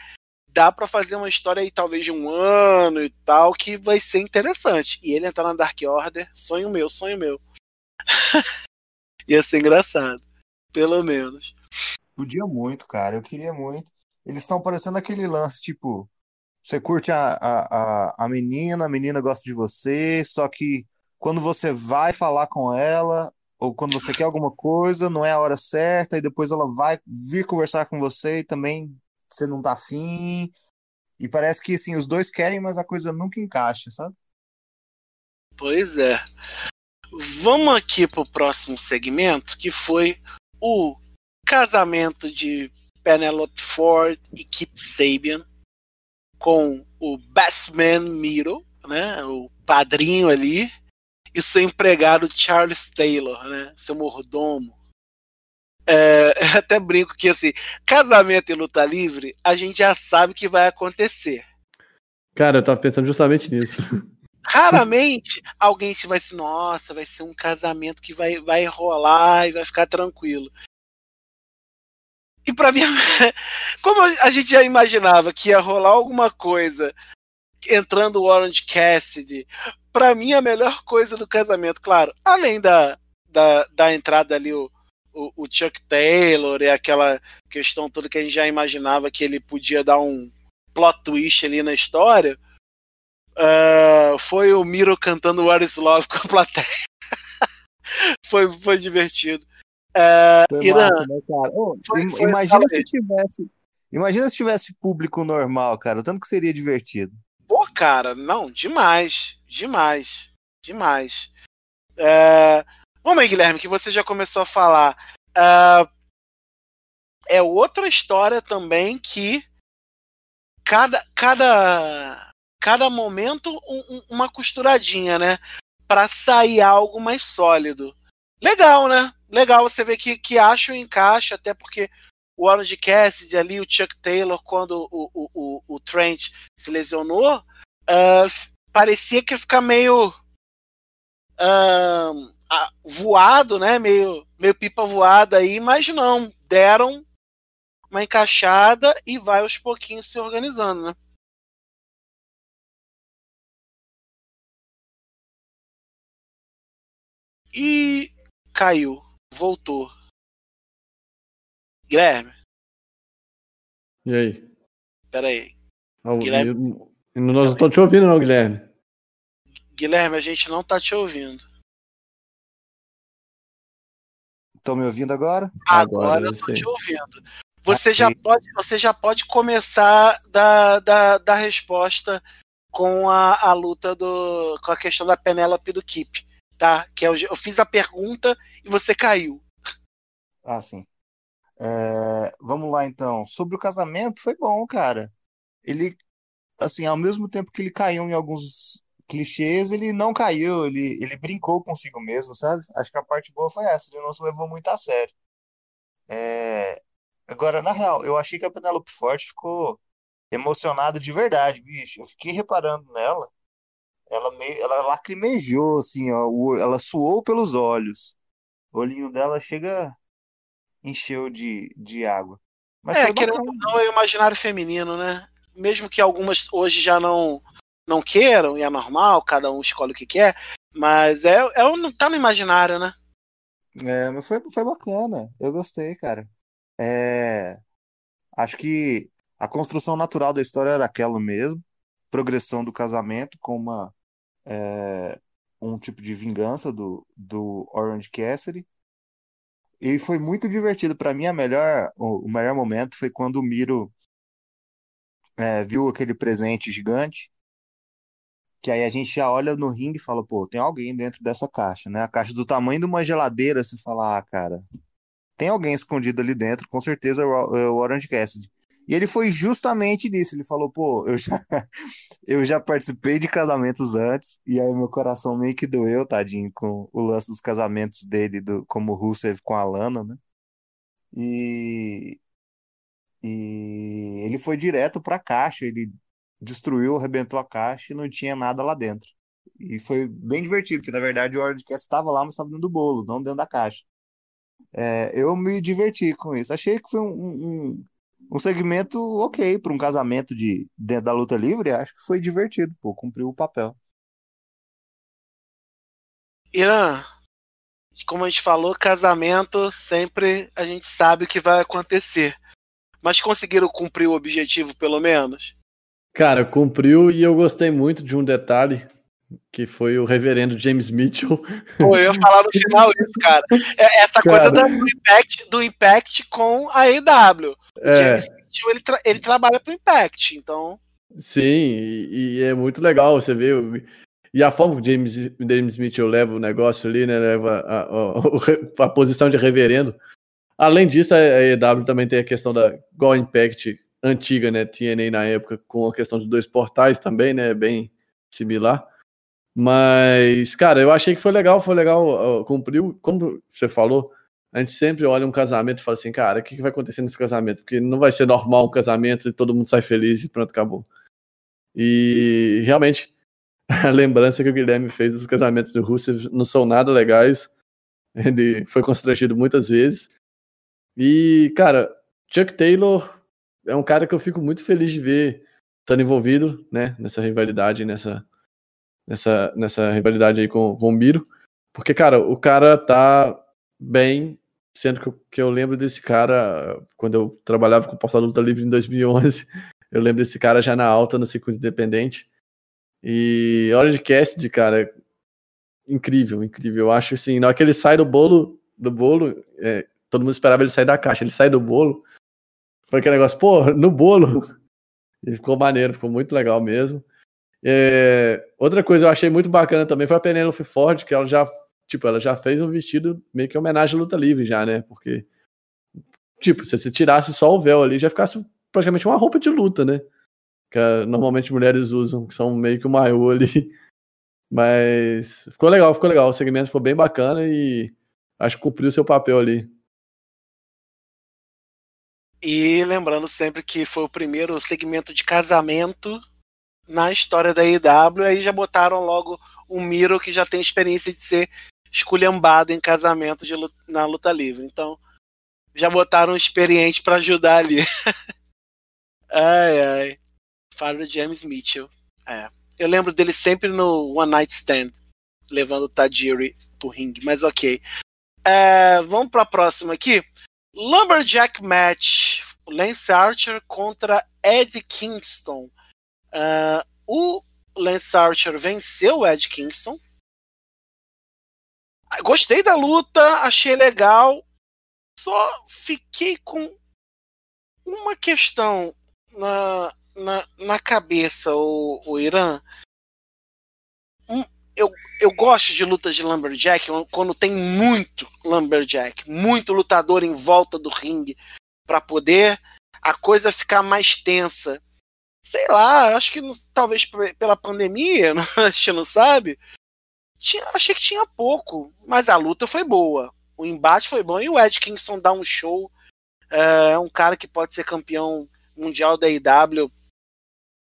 dá para fazer uma história aí talvez de um ano e tal que vai ser interessante. E ele entrar na Dark Order, sonho meu, sonho meu. Ia ser engraçado, pelo menos. Podia muito, cara. Eu queria muito. Eles estão parecendo aquele lance, tipo, você curte a, a, a, menina, a menina gosta de você, só que quando você vai falar com ela, ou quando você quer alguma coisa, não é a hora certa, e depois ela vai vir conversar com você e também você não tá afim. E parece que, assim, os dois querem, mas a coisa nunca encaixa, sabe? Pois é. Vamos aqui pro próximo segmento, que foi o casamento de Penelope Ford e Kip Sabian com o Best Man Miro, né, o padrinho ali, e o seu empregado Charles Taylor, né, seu mordomo. É, eu até brinco que assim, casamento e luta livre, a gente já sabe que vai acontecer. Cara, eu tava pensando justamente nisso. Raramente alguém vai se, nossa, vai ser um casamento que vai, vai rolar e vai ficar tranquilo. E pra mim, como a gente já imaginava que ia rolar alguma coisa entrando o Orange Cassidy, pra mim a melhor coisa do casamento, claro, além da, da, da entrada ali o, o, o Chuck Taylor e aquela questão toda que a gente já imaginava que ele podia dar um plot twist ali na história, Uh, foi o Miro cantando What is Love com a plateia. foi, foi divertido. Uh, Foi Irã, massa, né, cara? Ô, Foi- foi- imagina se tivesse. Imagina se tivesse público normal, cara. o Tanto que seria divertido. pô, cara, não, demais, demais, demais. Uh, vamos aí, Guilherme, que você já começou a falar. Uh, é outra história também que cada, cada, cada momento um- um- uma costuradinha, né? Pra sair algo mais sólido. Legal, né? Legal você ver que, que acha o encaixe, até porque o Orange Cassidy ali, o Chuck Taylor, quando o, o, o, o Trent se lesionou, f- parecia que ia ficar meio ah, voado, né? Meio, meio pipa voada aí, mas não, deram uma encaixada e vai aos pouquinhos se organizando, né? E caiu, voltou. Guilherme, E aí? peraí. Ao- Guilherme. eu- Nós não estamos te ouvindo, não, Guilherme. Guilherme, a gente não tá te ouvindo. Estão me ouvindo agora? Agora, Agora eu tô sim. te ouvindo. Você já pode, você já pode começar da, da, da resposta com a, a luta do. com a questão da Penélope e do Kip. Tá? Que eu, eu fiz a pergunta e você caiu. Ah, sim. É, vamos lá, então. Sobre o casamento, foi bom, cara. Ele, assim, ao mesmo tempo que ele caiu em alguns clichês, ele não caiu, ele, ele brincou consigo mesmo, sabe? Acho que a parte boa foi essa, ele não se levou muito a sério. É... Agora, na real, eu achei que a Penelope Forte ficou emocionada de verdade, bicho. Eu fiquei reparando nela. Ela, meio, ela lacrimejou, assim, ó, ela suou pelos olhos. O olhinho dela chega, encheu de, de água. Mas é, querendo ou não, é o imaginário feminino, né? Mesmo que algumas hoje já não não queiram, e é normal, cada um escolhe o que quer, mas é, é tá no imaginário, né? É, mas foi, foi bacana. Eu gostei, cara. É, acho que a construção natural da história era aquela mesmo. Progressão do casamento com uma é, um tipo de vingança do, do Orange Cassidy. E foi muito divertido. Para mim, a melhor, o, melhor momento foi quando o Miro é, viu aquele presente gigante. Que aí a gente já olha no ringue e fala, pô, tem alguém dentro dessa caixa, né? A caixa do tamanho de uma geladeira, você fala, ah, cara, tem alguém escondido ali dentro, com certeza é o é Orange Cassidy. E ele foi justamente nisso. Ele falou, pô, eu já, eu já participei de casamentos antes, e aí meu coração meio que doeu, tadinho, com o lance dos casamentos dele, do, como o Rusev com a Lana, né? E, e ele foi direto pra caixa, ele destruiu, arrebentou a caixa e não tinha nada lá dentro. E foi bem divertido, porque na verdade o Orangecast estava lá, mas estava dentro do bolo, não dentro da caixa. É, eu me diverti com isso. Achei que foi um, um, um segmento ok para um casamento de dentro da luta livre. Acho que foi divertido, pô, cumpriu o papel. Irã, como a gente falou, casamento sempre a gente sabe o que vai acontecer. Mas conseguiram cumprir o objetivo, pelo menos? Cara, cumpriu e eu gostei muito de um detalhe que foi o reverendo James Mitchell. Pô, eu ia falar no final isso, cara. É, essa cara. coisa do Impact, do Impact com a AEW. O é. James Mitchell, ele, tra ele trabalha pro Impact, então... Sim, e, e, é muito legal você ver... E a forma que o James, James Mitchell leva o negócio ali, né, leva a, a, a posição de reverendo. Além disso, a AEW também tem a questão da Go Impact antiga, né, TNA na época, com a questão de dois portais também, né, bem similar. Mas, cara, eu achei que foi legal, foi legal, cumpriu, como você falou, a gente sempre olha um casamento e fala assim, cara, o que, que vai acontecer nesse casamento? Porque não vai ser normal um casamento e todo mundo sai feliz e pronto, acabou. E realmente, a lembrança que o Guilherme fez dos casamentos do Russo não são nada legais. Ele foi constrangido muitas vezes. E, cara, Chuck Taylor é um cara que eu fico muito feliz de ver estando envolvido, né, nessa rivalidade, nessa nessa, nessa rivalidade aí com, com o Miro. Porque, cara, o cara tá bem, sendo que eu, que eu lembro desse cara quando eu trabalhava com o Portal Luta Livre em 2011. Eu lembro desse cara já na alta no circuito independente. E Orange Cassidy, cara, incrível, incrível. Eu acho assim, na hora que ele sai do bolo, do bolo, é, todo mundo esperava ele sair da caixa. Ele sai do bolo, foi aquele negócio, pô, no bolo. E ficou maneiro, ficou muito legal mesmo. É, outra coisa que eu achei muito bacana também foi a Penelope Ford, que ela já, tipo, ela já fez um vestido meio que homenagem à luta livre já, né? Porque, tipo, se você tirasse só o véu ali, já ficasse praticamente uma roupa de luta, né? Que ah, normalmente mulheres usam, que são meio que o maiô ali. Mas ficou legal, ficou legal. O segmento foi bem bacana e acho que cumpriu seu papel ali. E lembrando sempre que foi o primeiro segmento de casamento na história da IW, aí já botaram logo o Miro que já tem experiência de ser esculhambado em casamento de, na luta livre. Então, já botaram experiente para ajudar ali. ai, ai. Fábio James Mitchell. É. Eu lembro dele sempre no One Night Stand, levando o Tajiri pro ringue, mas ok. É, vamos para a próxima aqui. Lumberjack Match. Lance Archer contra Ed Kingston. Uh, o Lance Archer venceu o Ed Kingston. Gostei da luta, achei legal. Só fiquei com uma questão na, na, na cabeça, o, o Irã. Um, eu, eu gosto de lutas de Lumberjack quando tem muito Lumberjack, muito lutador em volta do ringue para poder a coisa ficar mais tensa. Sei lá, acho que talvez pela pandemia, a gente não sabe. Tinha, achei que tinha pouco, mas a luta foi boa. O embate foi bom e o Ed Kingston dá um show. É um cara que pode ser campeão mundial da IW.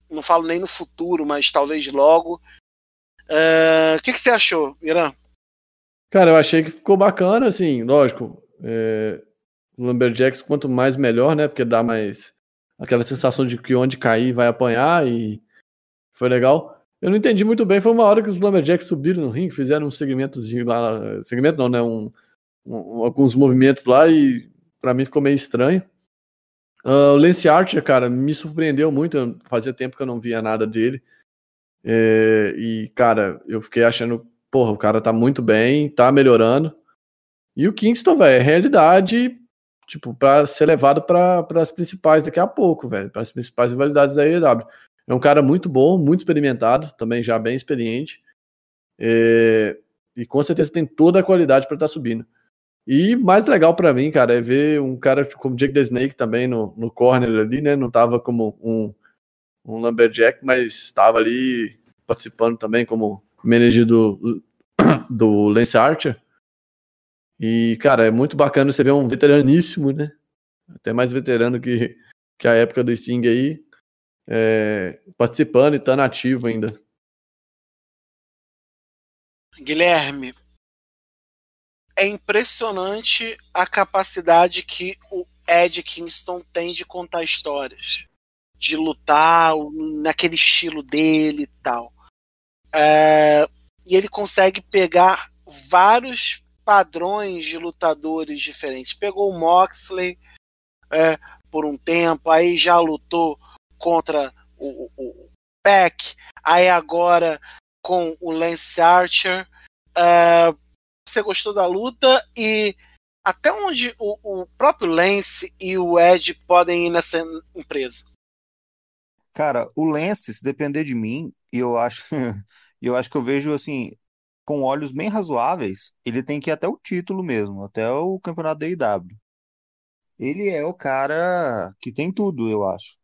Não falo nem no futuro, mas talvez logo. É, o que, que você achou, Irã? Cara, eu achei que ficou bacana, assim, lógico. É, Lumberjacks, quanto mais melhor, né? Porque dá mais aquela sensação de que onde cair vai apanhar e foi legal. Eu não entendi muito bem, foi uma hora que os Lumberjacks subiram no ringue, fizeram um segmentos lá, segmento não, né? Um, um, alguns movimentos lá e para mim ficou meio estranho. Uh, o Lance Archer, cara, me surpreendeu muito. Eu, fazia tempo que eu não via nada dele. É, e, cara, eu fiquei achando, porra, o cara tá muito bem, tá melhorando. E o Kingston, velho, é realidade, tipo, para ser levado para as principais daqui a pouco, velho, para as principais rivalidades da AEW. É um cara muito bom, muito experimentado, também já bem experiente. É, e com certeza tem toda a qualidade para estar tá subindo. E mais legal para mim, cara, é ver um cara como Jake the Snake também no, no corner ali, né? Não tava como um, um Lumberjack, mas estava ali participando também como manager do, do Lance Archer. E, cara, é muito bacana você ver um veteraníssimo, né? Até mais veterano que, que a época do Sting aí, é, participando e estando ativo ainda. Guilherme, é impressionante a capacidade que o Ed Kingston tem de contar histórias, de lutar naquele estilo dele e tal. É, e ele consegue pegar vários padrões de lutadores diferentes. Pegou o Moxley é, por um tempo, aí já lutou contra o, o, o Peck, aí agora com o Lance Archer. É, você gostou da luta e até onde o, o próprio Lance e o Ed podem ir nessa empresa? Cara, o Lance, se depender de mim, eu acho, eu acho que eu vejo assim, com olhos bem razoáveis, ele tem que ir até o título mesmo, até o campeonato da IW. Ele é o cara que tem tudo, eu acho.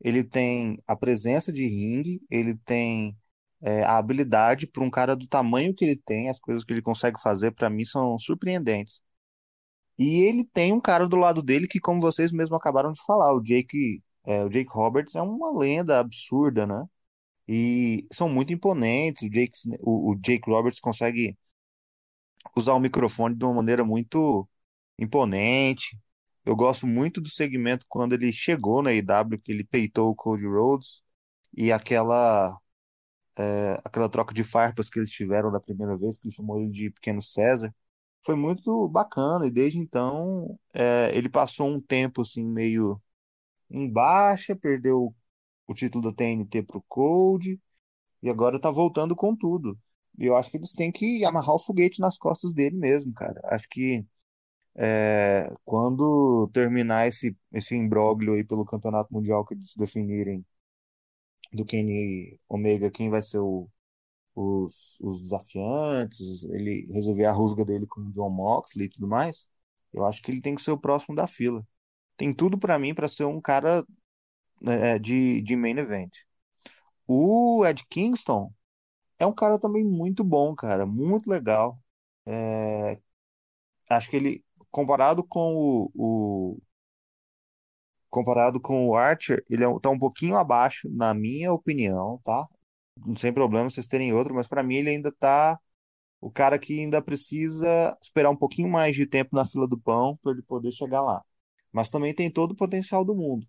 Ele tem a presença de ringue, ele tem é, a habilidade para um cara do tamanho que ele tem, as coisas que ele consegue fazer, para mim, são surpreendentes. E ele tem um cara do lado dele que, como vocês mesmos acabaram de falar, o Jake, é, o Jake Roberts é uma lenda absurda, né? E são muito imponentes. O Jake, o, o Jake Roberts consegue usar o microfone de uma maneira muito imponente. Eu gosto muito do segmento quando ele chegou na IW, que ele peitou o Cody Rhodes e aquela é, aquela troca de farpas que eles tiveram da primeira vez, que ele chamou ele de Pequeno César, foi muito bacana. E desde então é, ele passou um tempo assim meio em baixa, perdeu o título da TNT pro Cold e agora tá voltando com tudo. E eu acho que eles têm que amarrar o foguete nas costas dele mesmo, cara. Acho que é, quando terminar esse, esse imbróglio aí pelo Campeonato Mundial que eles definirem do Kenny Omega quem vai ser o, os, os desafiantes, ele resolver a rusga dele com o John Moxley e tudo mais, eu acho que ele tem que ser o próximo da fila. Tem tudo para mim para ser um cara né, de, de main event. O Ed Kingston é um cara também muito bom, cara, muito legal. É, acho que ele, comparado com o, o, comparado com o Archer, ele é, tá um pouquinho abaixo, na minha opinião, tá? Sem problema vocês terem outro, mas para mim ele ainda tá o cara que ainda precisa esperar um pouquinho mais de tempo na fila do pão para ele poder chegar lá. Mas também tem todo o potencial do mundo.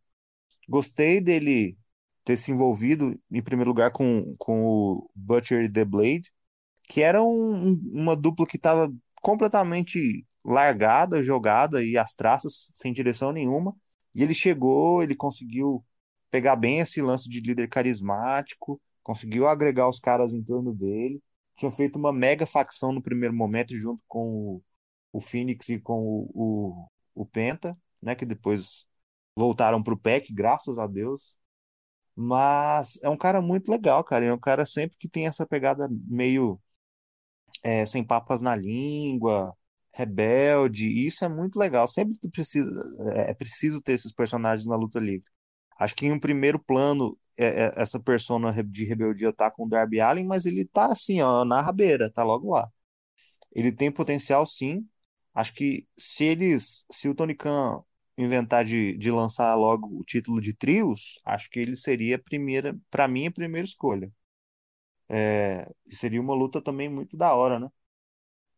Gostei dele ter se envolvido, em primeiro lugar, com, com o Butcher e The Blade, que era um, uma dupla que estava completamente largada, jogada e as traças sem direção nenhuma. E ele chegou, ele conseguiu pegar bem esse lance de líder carismático, conseguiu agregar os caras em torno dele. Tinha feito uma mega facção no primeiro momento, junto com o, o Phoenix e com o, o, o Penta, né? Que depois voltaram pro PEC, graças a Deus. Mas é um cara muito legal, cara. É um cara sempre que tem essa pegada meio é, sem papas na língua, rebelde, e isso é muito legal. Sempre precisa, é, é preciso ter esses personagens na luta livre. Acho que em um primeiro plano é- é- essa persona de rebeldia tá com o Darby Allin, mas ele tá assim, ó, na rabeira, tá logo lá. Ele tem potencial, sim. Acho que se eles, se o Tony Khan inventar de, de lançar logo o título de trios, acho que ele seria a primeira, para mim, a primeira escolha. É, seria uma luta também muito da hora, né?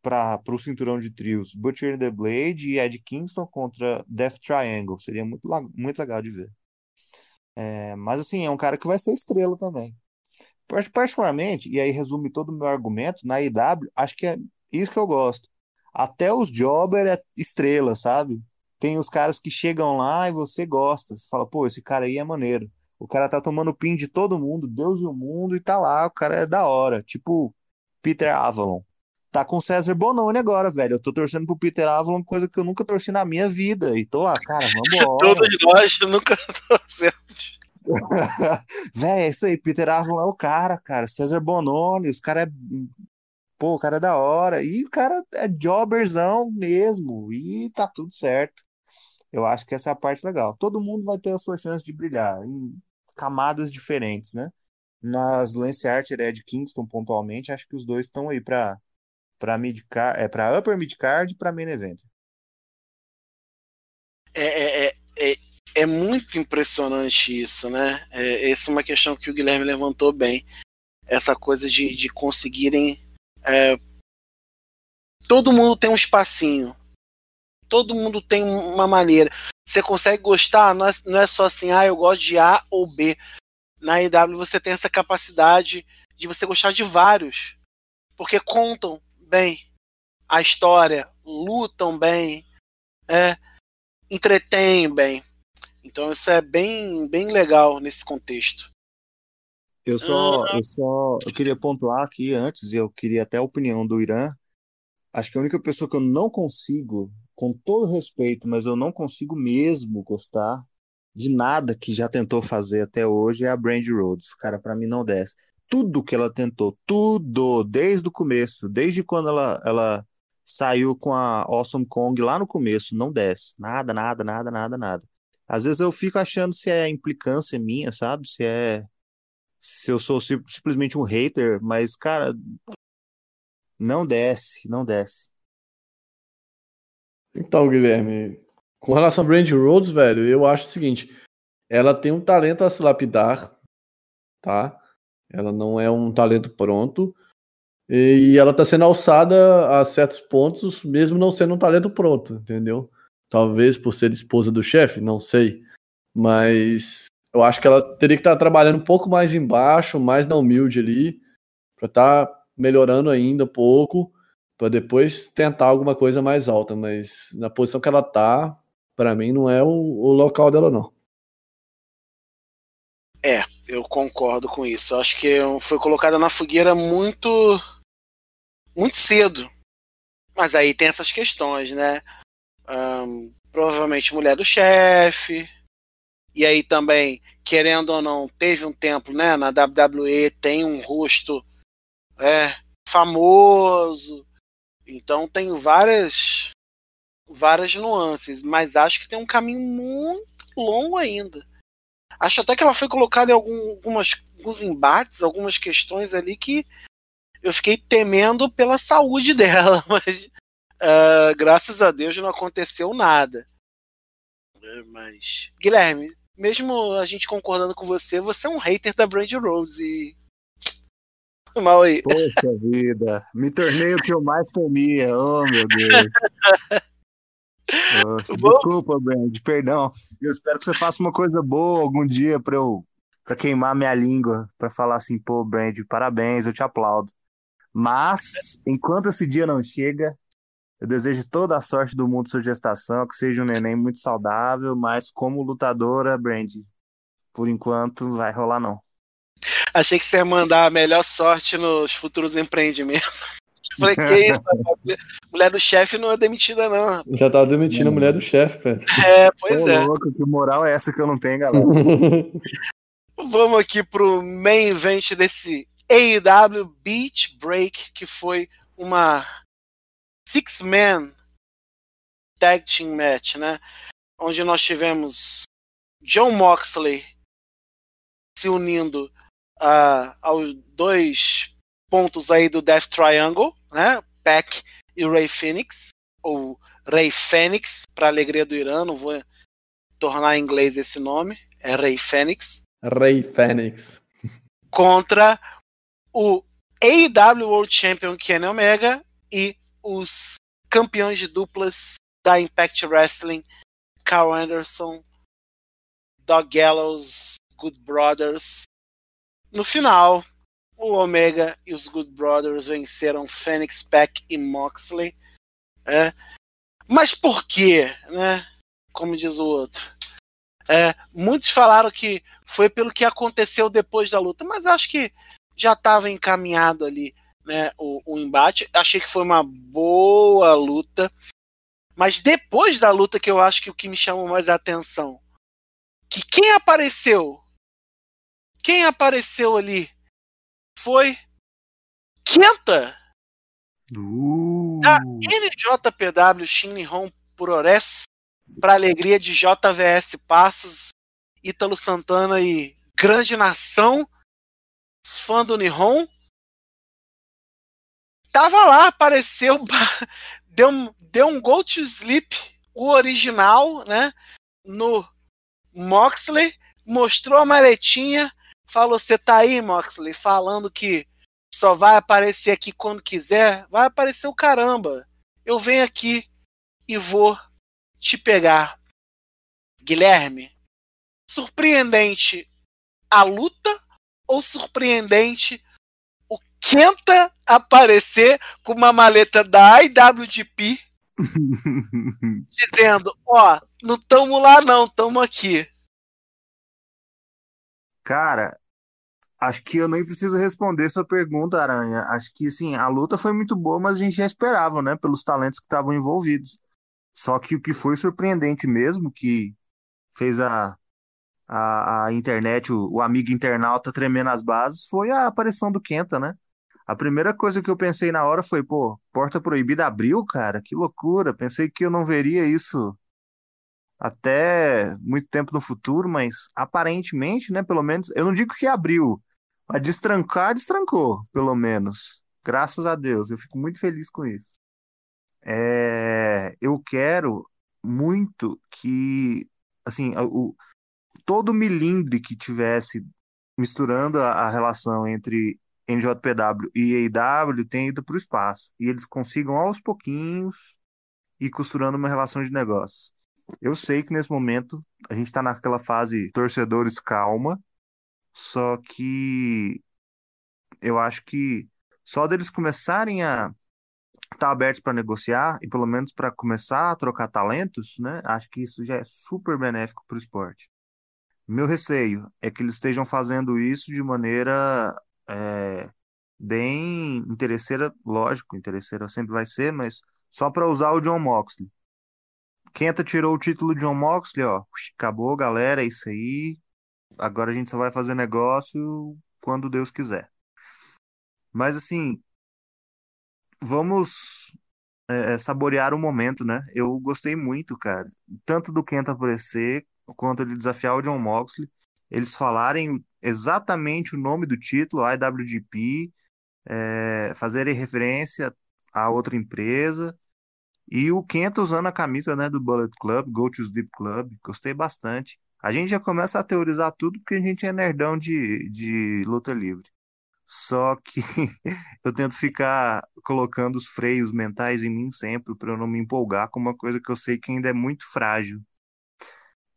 Para o cinturão de trios, Butcher and the Blade e Ed Kingston contra Death Triangle. Seria muito, muito legal de ver. É, mas assim, é um cara que vai ser estrela também. Par- Particularmente, e aí resume todo o meu argumento, na IW, acho que é isso que eu gosto. Até os jobber é estrela, sabe? Tem os caras que chegam lá e você gosta. Você fala, pô, esse cara aí é maneiro. O cara tá tomando pin de todo mundo, Deus e o mundo, e tá lá, o cara é da hora. Tipo, Peter Avalon. Tá com César Bononi agora, velho. Eu tô torcendo pro Peter Avalon, coisa que eu nunca torci na minha vida. E tô lá, cara, vambora. Todos nós nunca torcemos. Véi, é isso aí, Peter Avalon é o cara, cara. César Bononi, os cara é. Pô, o cara é da hora. E o cara é jobberzão mesmo. E tá tudo certo. Eu acho que essa é a parte legal. Todo mundo vai ter a sua chance de brilhar em camadas diferentes, né? Mas Lance Archer e Ed Kingston, pontualmente, acho que os dois estão aí pra, pra, mid-card, é, pra upper mid-card e pra main event. É, é, é, é, é muito impressionante isso, né? É, essa é uma questão que o Guilherme levantou bem. Essa coisa de, de conseguirem. é, todo mundo tem um espacinho. Todo mundo tem uma maneira. Você consegue gostar, não é, não é só assim, ah, eu gosto de A ou B. Na IW você tem essa capacidade de você gostar de vários. Porque contam bem a história, lutam bem, é, entretêm bem. Então isso é bem, bem legal nesse contexto. Eu só, eu só, eu queria pontuar aqui antes, e eu queria até a opinião do Irã. Acho que a única pessoa que eu não consigo, com todo respeito, mas eu não consigo mesmo gostar de nada que já tentou fazer até hoje é a Brandy Rhodes. Cara, pra mim não desce. Tudo que ela tentou, tudo, desde o começo, desde quando ela, ela saiu com a Awesome Kong lá no começo, não desce. Nada, nada, nada, nada, nada. Às vezes eu fico achando se é implicância minha, sabe? Se é se eu sou sim- simplesmente um hater, mas, cara, não desce, não desce. Então, Guilherme, com relação a Brandy Rhodes, velho, eu acho o seguinte: ela tem um talento a se lapidar, tá? Ela não é um talento pronto. E ela tá sendo alçada a certos pontos, mesmo não sendo um talento pronto, entendeu? Talvez por ser esposa do chefe, não sei. Mas eu acho que ela teria que estar trabalhando um pouco mais embaixo, mais na humilde ali, pra estar melhorando ainda um pouco, pra depois tentar alguma coisa mais alta. Mas na posição que ela tá, pra mim não é o, o local dela, não. Eu concordo com isso. Eu acho que foi colocada na fogueira muito muito cedo. Mas aí tem essas questões, né? Ahn, provavelmente mulher do chefe. E aí também, querendo ou não, teve um tempo, né? Na WWE tem um rosto é, famoso. Então tem várias várias nuances, mas acho que tem um caminho muito longo ainda. Acho até que ela foi colocada em algum- algumas, alguns embates, algumas questões ali que eu fiquei temendo pela saúde dela, mas ah, graças a Deus não aconteceu nada. É, Mas, Guilherme, mesmo a gente concordando com você, você é um hater da Brandy Rose e. Mal aí. Poxa vida, me tornei o que eu mais temia. Oh, meu Deus. Poxa, desculpa, Brand, perdão. Eu espero que você faça uma coisa boa algum dia para eu para queimar minha língua, para falar assim, pô, Brand, parabéns, eu te aplaudo. Mas enquanto esse dia não chega, eu desejo toda a sorte do mundo sua gestação, que seja um neném muito saudável, mas como lutadora, Brand, por enquanto não vai rolar não. Achei que você ia mandar a melhor sorte nos futuros empreendimentos. Falei, que isso, rapaz? mulher do chefe não é demitida, não. rapaz. Já tava demitindo a mulher do chefe, velho. É, pois Ô, é. louco, que moral é essa que eu não tenho, galera? Vamos aqui pro main event desse AEW Beach Break, que foi uma six-man tag team match, né? Onde nós tivemos John Moxley, se unindo uh, aos dois pontos aí do Death Triangle, né? Pac e Ray Phoenix, ou Ray Fênix, para alegria do Irã, não vou tornar em inglês esse nome, é Ray Fênix. Ray Fênix. Contra o AEW World Champion Kenny Omega e os campeões de duplas da Impact Wrestling, Carl Anderson, Dog Gallows, Good Brothers. No final, o Omega e os Good Brothers venceram Phoenix, Pack e Moxley. É. Mas por quê? Né? Como diz o outro. É, muitos falaram que foi pelo que aconteceu depois da luta, mas acho que já estava encaminhado ali né, o, o, embate. Achei que foi uma boa luta. Mas depois da luta, que eu acho que o que me chamou mais a atenção, que quem apareceu, quem apareceu ali foi Kenta Uh. da NJPW Shin Hong Purores para alegria de JVS Passos, Ítalo Santana e Grande Nação, fã do Nihon. Tava lá, apareceu, deu, deu um Go to Sleep, o original, né? No Moxley, mostrou a maletinha, falou: Você tá aí, Moxley, falando que só vai aparecer aqui quando quiser, vai aparecer o caramba. Eu venho aqui e vou te pegar. Guilherme, surpreendente a luta ou surpreendente o Kenta aparecer com uma maleta da IWGP dizendo: Ó, não tamo lá, não, tamo aqui. Cara, Acho que eu nem preciso responder sua pergunta, Aranha. Acho que, sim, a luta foi muito boa, mas a gente já esperava, né? Pelos talentos que estavam envolvidos. Só que o que foi surpreendente mesmo, que fez a, a, a internet, o, o amigo internauta tremendo as bases, foi a aparição do Kenta, né? A primeira coisa que eu pensei na hora foi, pô, porta proibida abriu, cara? Que loucura. Pensei que eu não veria isso até muito tempo no futuro, mas aparentemente, né, pelo menos, eu não digo que abriu, a destrancar, destrancou, pelo menos. Graças a Deus. Eu fico muito feliz com isso. É, eu quero muito que, assim, o, todo milindre que tivesse misturando a, a relação entre NJPW e AEW tenha ido para o espaço. E eles consigam aos pouquinhos ir costurando uma relação de negócios. Eu sei que nesse momento a gente está naquela fase torcedores calma, só que eu acho que só deles começarem a estar abertos para negociar e pelo menos para começar a trocar talentos, né? Acho que isso já é super benéfico para o esporte. Meu receio é que eles estejam fazendo isso de maneira é, bem interesseira, lógico, interesseira sempre vai ser, mas só para usar o John Moxley. Kenta tirou o título de John Moxley, ó. Acabou, galera, é isso aí. Agora a gente só vai fazer negócio quando Deus quiser. Mas assim, vamos é, é, saborear o momento, né? Eu gostei muito, cara. Tanto do Kenta aparecer, quanto ele desafiar o John Moxley. Eles falarem exatamente o nome do título, IWGP, é, fazerem referência a outra empresa. E o Kenta usando a camisa né, do Bullet Club, Go to Sleep Club, gostei bastante. A gente já começa a teorizar tudo porque a gente é nerdão de, de luta livre. Só que eu tento ficar colocando os freios mentais em mim sempre para eu não me empolgar com uma coisa que eu sei que ainda é muito frágil.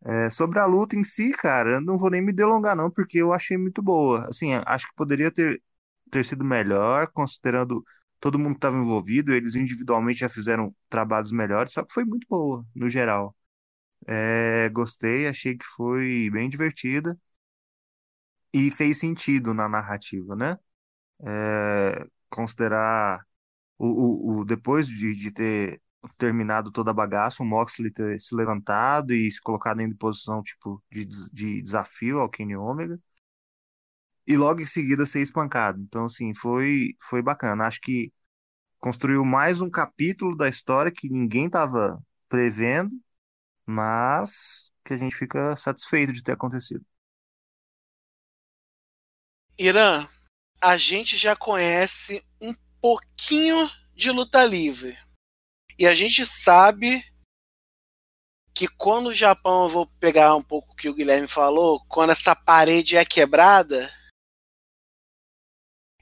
É, sobre a luta em si, cara, eu não vou nem me delongar não, porque eu achei muito boa. Assim, acho que poderia ter, ter sido melhor, considerando todo mundo que estava envolvido, eles individualmente já fizeram trabalhos melhores, só que foi muito boa, no geral. É, gostei, achei que foi bem divertida e fez sentido na narrativa, né? É, considerar o, o, o depois de, de, ter terminado toda a bagaça, o Moxley ter se levantado e se colocado em posição tipo de, de desafio ao Kenny Omega e logo em seguida ser espancado. Então, assim, foi, foi bacana. Acho que construiu mais um capítulo da história que ninguém estava prevendo mas que a gente fica satisfeito de ter acontecido. Irã, a gente já conhece um pouquinho de luta livre. E a gente sabe que quando o Japão, eu vou pegar um pouco o que o Guilherme falou, quando essa parede é quebrada,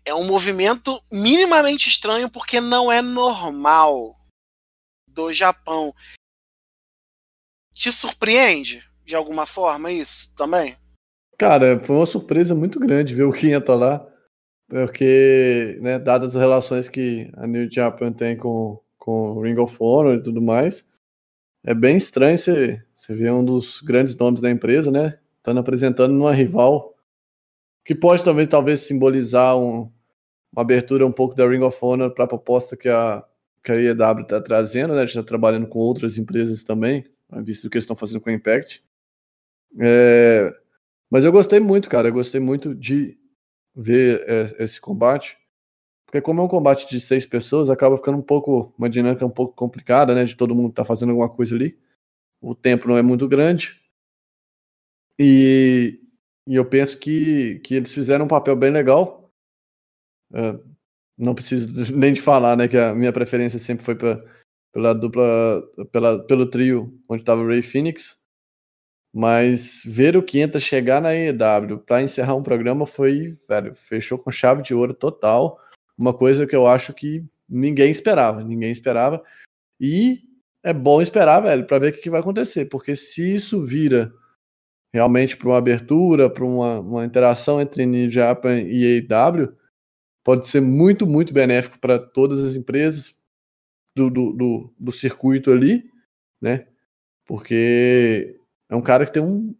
é um movimento minimamente estranho porque não é normal do Japão. Te surpreende de alguma forma isso também? Cara, foi uma surpresa muito grande ver o Quinta lá, porque, né, dadas as relações que a New Japan tem com, com o Ring of Honor e tudo mais, é bem estranho você, você ver um dos grandes nomes da empresa, né, estando apresentando numa rival, que pode também talvez simbolizar um, uma abertura um pouco da Ring of Honor para a proposta que a, que a IEW está trazendo, né, está trabalhando com outras empresas também, visto o que eles estão fazendo com a Impact. É, mas eu gostei muito, cara. Eu gostei muito de ver é, esse combate. Porque como é um combate de seis pessoas, acaba ficando um pouco, uma dinâmica um pouco complicada, né? De todo mundo estar tá fazendo alguma coisa ali. O tempo não é muito grande. E, e eu penso que, que eles fizeram um papel bem legal. É, não preciso nem de falar, né? Que a minha preferência sempre foi pra, pela dupla, pela, pelo trio onde estava o Ray Phoenix. Mas ver o Quinta chegar na EW para encerrar um programa foi, velho, fechou com chave de ouro total. Uma coisa que eu acho que ninguém esperava, ninguém esperava. E é bom esperar, velho, para ver o que, vai acontecer, porque se isso vira realmente para uma abertura, para uma, uma interação entre New Japan e AEW, pode ser muito, muito benéfico para todas as empresas do, do, do, do circuito ali, né? Porque é um cara que tem um,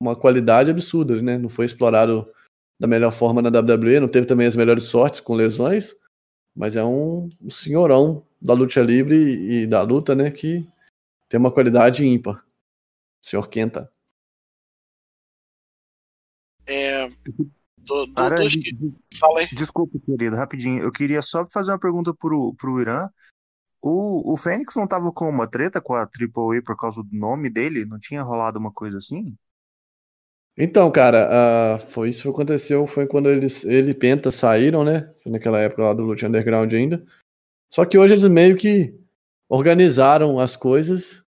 uma qualidade absurda, né? Não foi explorado da melhor forma na WWE, não teve também as melhores sortes com lesões, mas é um, um senhorão da luta livre e, e da luta, né? Que tem uma qualidade ímpar. O senhor Kenta. É. Do, do, Cara, dos... Fala aí. Desculpa, querido, rapidinho. Eu queria só fazer uma pergunta pro, pro Irã. O, o Fênix não tava com uma treta com a AAA por causa do nome dele? Não tinha rolado uma coisa assim? Então, cara, uh, foi isso que aconteceu. Foi quando eles, ele e Penta saíram, né? Foi naquela época lá do Lute Underground ainda. Só que hoje eles meio que organizaram as coisas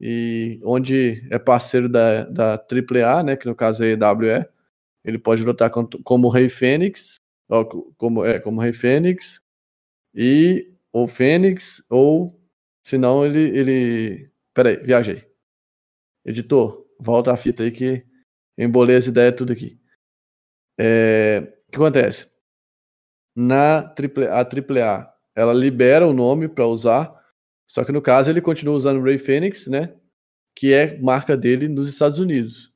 e onde é parceiro da, da AAA, né? Que no caso é a EWE, ele pode lutar como Rei Fênix, como, é, como Rei Fênix, e ou Fênix, ou senão ele. ele... Peraí, viajei. Editor, volta a fita aí que embolei as ideias tudo aqui. É... O que acontece? Na AAA, a AAA, ela libera o nome para usar, só que no caso ele continua usando o Ray Fênix, né? Que é marca dele nos Estados Unidos.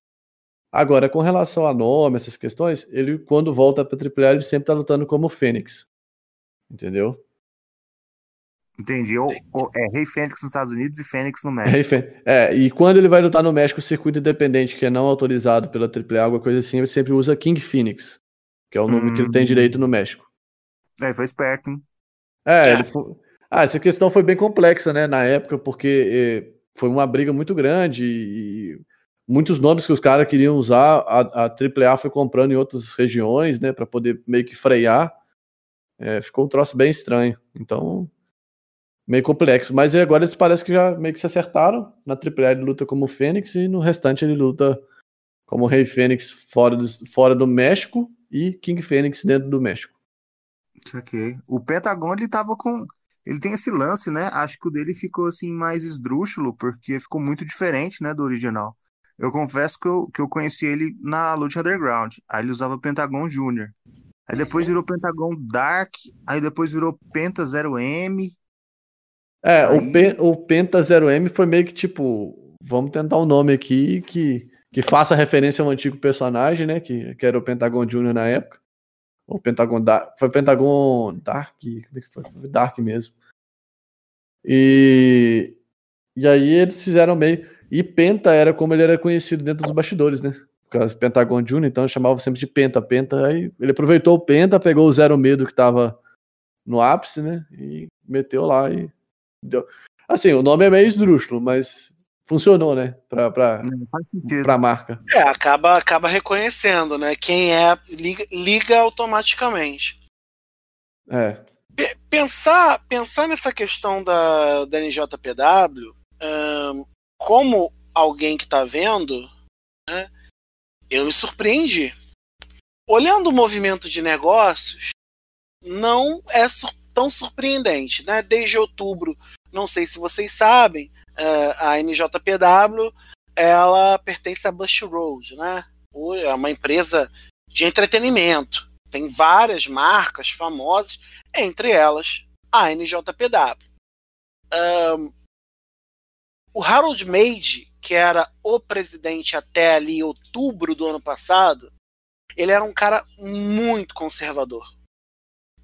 Agora, com relação a nome, essas questões, ele, quando volta para AAA, ele sempre tá lutando como Fênix. Entendeu? Entendi. Ou, ou, é Rei Fênix nos Estados Unidos e Fênix no México. É, e quando ele vai lutar no México, o circuito independente, que é não autorizado pela AAA, alguma coisa assim, ele sempre usa King Phoenix, que é o nome hum. que ele tem direito no México. É, foi esperto, hein? É, é. Ele foi... Ah, essa questão foi bem complexa, né, na época, porque eh, foi uma briga muito grande e muitos nomes que os caras queriam usar, a, a AAA foi comprando em outras regiões, né, para poder meio que frear. É, ficou um troço bem estranho. Então, meio complexo. Mas agora eles parecem que já meio que se acertaram. Na AAA ele luta como Fênix e no restante ele luta como Rei Fênix fora do, fora do México e King Fênix dentro do México. Isso aqui. O Pentagon ele tava com. Ele tem esse lance, né? Acho que o dele ficou assim mais esdrúxulo, porque ficou muito diferente, né, do original. Eu confesso que eu, que eu conheci ele na Luta Underground. Aí ele usava Pentagon Júnior. Aí depois virou Pentagon Dark. Aí depois virou Penta 0M. É, Aí... o, o Penta 0M foi meio que tipo, vamos tentar um nome aqui que, que faça referência a um antigo personagem, né? Que, que era o Pentagon Jr. na época. O Pentagon Dark. Foi Pentagon Dark. Como é que foi? foi Dark mesmo. E, e aí eles fizeram meio. E Penta era como ele era conhecido dentro dos bastidores, né? Por causa do Pentagon Jr., então chamava sempre de Penta. Penta. Aí ele aproveitou o Penta, pegou o Zero Medo que tava no ápice, né? E meteu lá e Deu. Assim, o nome é meio esdrúxulo, mas funcionou, né? Pra, pra, pra marca. É, acaba, acaba reconhecendo, né? Quem é, liga, liga automaticamente. É. Pe- Pensar, pensar nessa questão da, da NJPW, ahn, como alguém que está vendo, né, eu me surpreendi. Olhando o movimento de negócios, não é sur- tão surpreendente. Né? Desde outubro, não sei se vocês sabem, eh, a NJPW ela pertence a Bush Road, né? É uma empresa de entretenimento. Tem várias marcas famosas, entre elas a NJPW. Ahn, o Harold Made, que era o presidente até ali outubro do ano passado, ele era um cara muito conservador.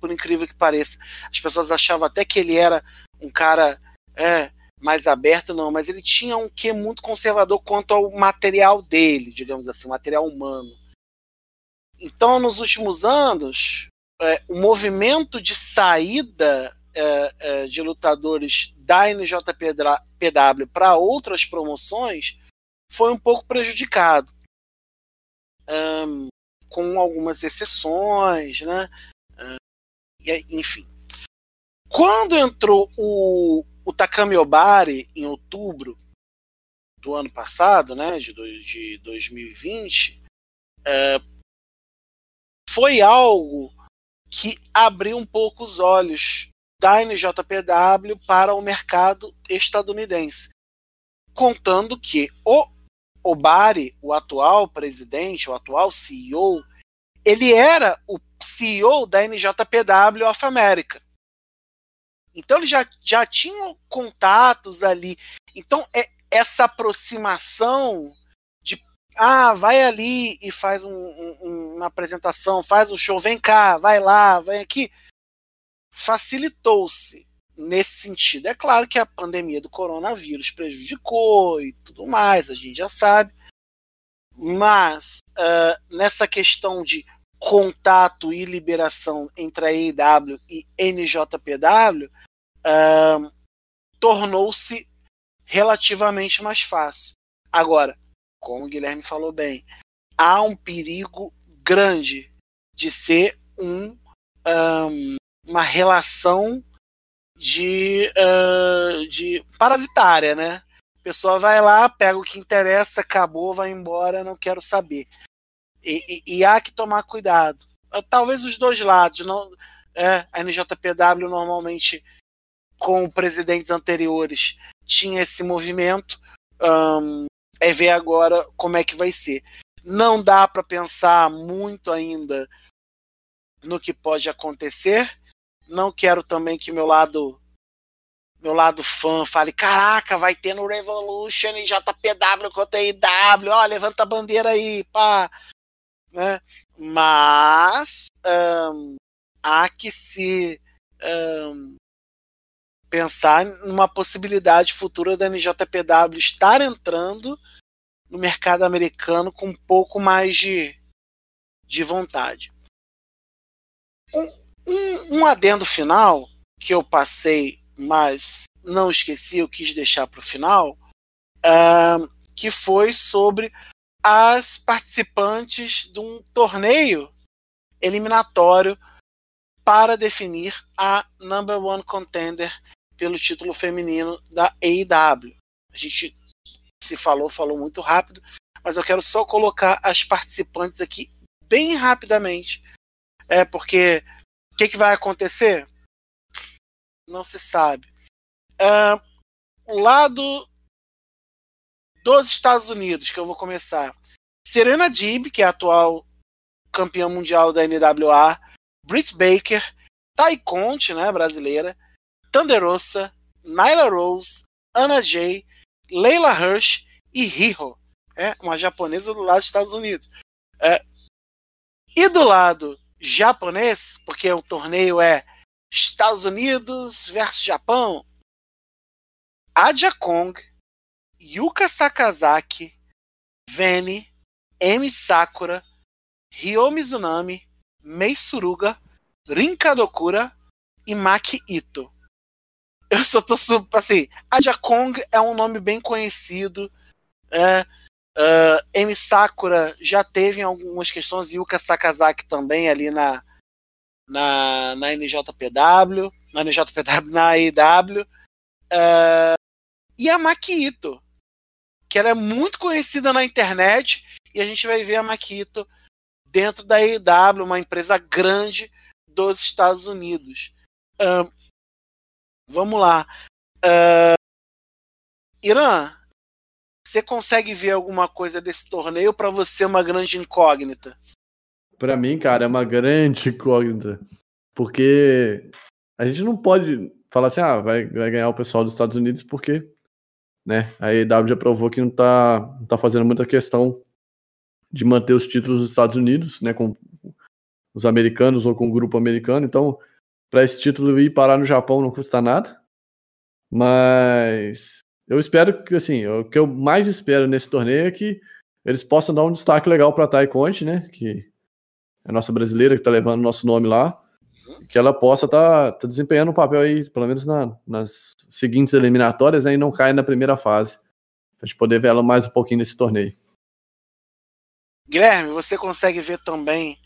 Por incrível que pareça. As pessoas achavam até que ele era um cara é, mais aberto, não, mas ele tinha um quê muito conservador quanto ao material dele, digamos assim, o material humano. Então, nos últimos anos, é, o movimento de saída é, é, de lutadores da NJPW para outras promoções foi um pouco prejudicado. Ahn, com algumas exceções, né? Enfim. Quando entrou o, o Takami Obari em outubro do ano passado, né, de, de 2020, é, foi algo que abriu um pouco os olhos da NJPW para o mercado estadunidense, contando que o Obari, o atual presidente, o atual CEO, ele era o CEO da NJPW of America. Então ele já, já tinha contatos ali. Então é essa aproximação de ah, vai ali e faz um- um- uma apresentação, faz um show, vem cá, vai lá, vem aqui, facilitou-se nesse sentido. É claro que a pandemia do coronavírus prejudicou e tudo mais, a gente já sabe. Mas ah, nessa questão de contato e liberação entre a EIW e NJPW, ah, tornou-se relativamente mais fácil. Agora, como o Guilherme falou bem, há um perigo grande de ser um, ahn, uma relação de, ah, de parasitária, né? A pessoa vai lá, pega o que interessa, acabou, vai embora, não quero saber. E, e- e há que tomar cuidado. Ah, Talvez os dois lados. Não, é, a NJPW normalmente, com presidentes anteriores, tinha esse movimento. é ver agora como é que vai ser. Não dá para pensar muito ainda no que pode acontecer. Não quero também que meu lado meu lado fã fale, caraca, vai ter no Revolution e JPW contra IW, ó, levanta a bandeira aí, pá. Né? Mas ahn, há que se ahn, pensar numa possibilidade futura da NJPW estar entrando no mercado americano com um pouco mais de, de vontade. Um, um, um adendo final que eu passei, mas não esqueci, eu quis deixar para o final, que foi sobre as participantes de um torneio eliminatório para definir a number one contender pelo título feminino da AEW. A gente se falou, falou muito rápido, mas eu quero só colocar as participantes aqui bem rapidamente. É porque o que, que vai acontecer? Não se sabe. Ah, lado dos Estados Unidos, que eu vou começar. Serena Deeb, que é a atual campeã mundial da NWA, Britt Baker, Tai Conte, né, brasileira, Thunderosa, Nyla Rose, Anna Jay, Leila Hirsch e Riho, é, uma japonesa do lado dos Estados Unidos. É, e do lado japonês, porque o torneio é Estados Unidos versus Japão, Aja Kong, Yuka Sakazaki, Veni, Emi Sakura, Ryo Mizunami, Mei Suruga, Rin Kadokura e Maki Ito. eu só tô assim, Aja Kong é um nome bem conhecido. É, uh, M Sakura já teve algumas questões, Yuka Sakazaki também ali na na, na NJPW, na NJPW, na AEW. Uh, e a Makito, que ela é muito conhecida na internet, e a gente vai ver a Makito dentro da AEW, uma empresa grande dos Estados Unidos. Uh, vamos lá. Uh, Irã, você consegue ver alguma coisa desse torneio para você é uma grande incógnita? Para mim, cara, é uma grande incógnita. Porque a gente não pode falar assim, ah, vai, vai ganhar o pessoal dos Estados Unidos porque né, a EW já provou que não tá, não tá fazendo muita questão de manter os títulos dos Estados Unidos, né, com os americanos ou com o grupo americano. Então, para esse título ir parar no Japão não custa nada. Mas eu espero que, assim, o que eu mais espero nesse torneio é que eles possam dar um destaque legal para a Conte, né? Que é a nossa brasileira que está levando nosso nome lá. Que ela possa estar tá, tá desempenhando um papel aí, pelo menos na, nas seguintes eliminatórias, né, e não cair na primeira fase. Pra gente poder ver ela mais um pouquinho nesse torneio. Guilherme, você consegue ver também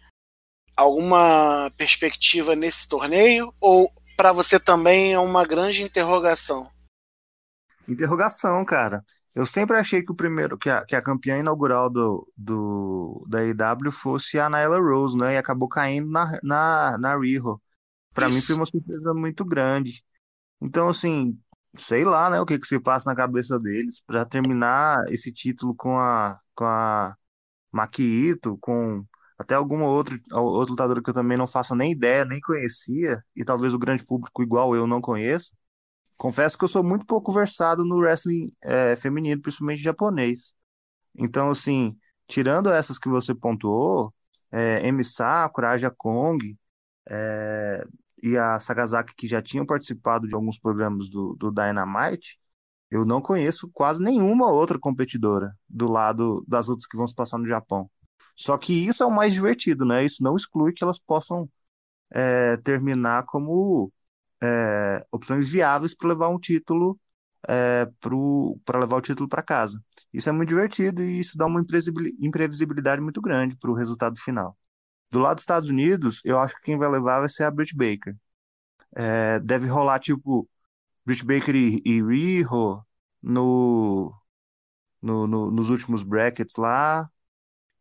alguma perspectiva nesse torneio? Ou para você também é uma grande interrogação? Interrogação, cara. Eu sempre achei que o primeiro, que a, que a campeã inaugural do, do, da AEW fosse a Nyla Rose, né? E acabou caindo na, na, na Riho. Pra Isso. mim foi uma surpresa muito grande. Então, assim, sei lá, né, o que que se passa na cabeça deles para terminar esse título com a, com a Maquito, com até alguma outra, outra lutadora que eu também não faço nem ideia, nem conhecia, e talvez o grande público igual eu não conheça. Confesso que eu sou muito pouco versado no wrestling é, feminino, principalmente japonês. Então, assim, tirando essas que você pontuou, é, M. Sakura, Aja Kong é, e a Sagasaki, que já tinham participado de alguns programas do, do Dynamite, eu não conheço quase nenhuma outra competidora do lado das outras que vão se passar no Japão. Só que isso é o mais divertido, né? Isso não exclui que elas possam é, terminar como é, opções viáveis para levar um título é, para levar o título para casa. Isso é muito divertido e isso dá uma imprevisibilidade muito grande para o resultado final. Do lado dos Estados Unidos, eu acho que quem vai levar vai ser a Britt Baker. É, deve rolar tipo Britt Baker e, e Riho no, no, no, nos últimos brackets lá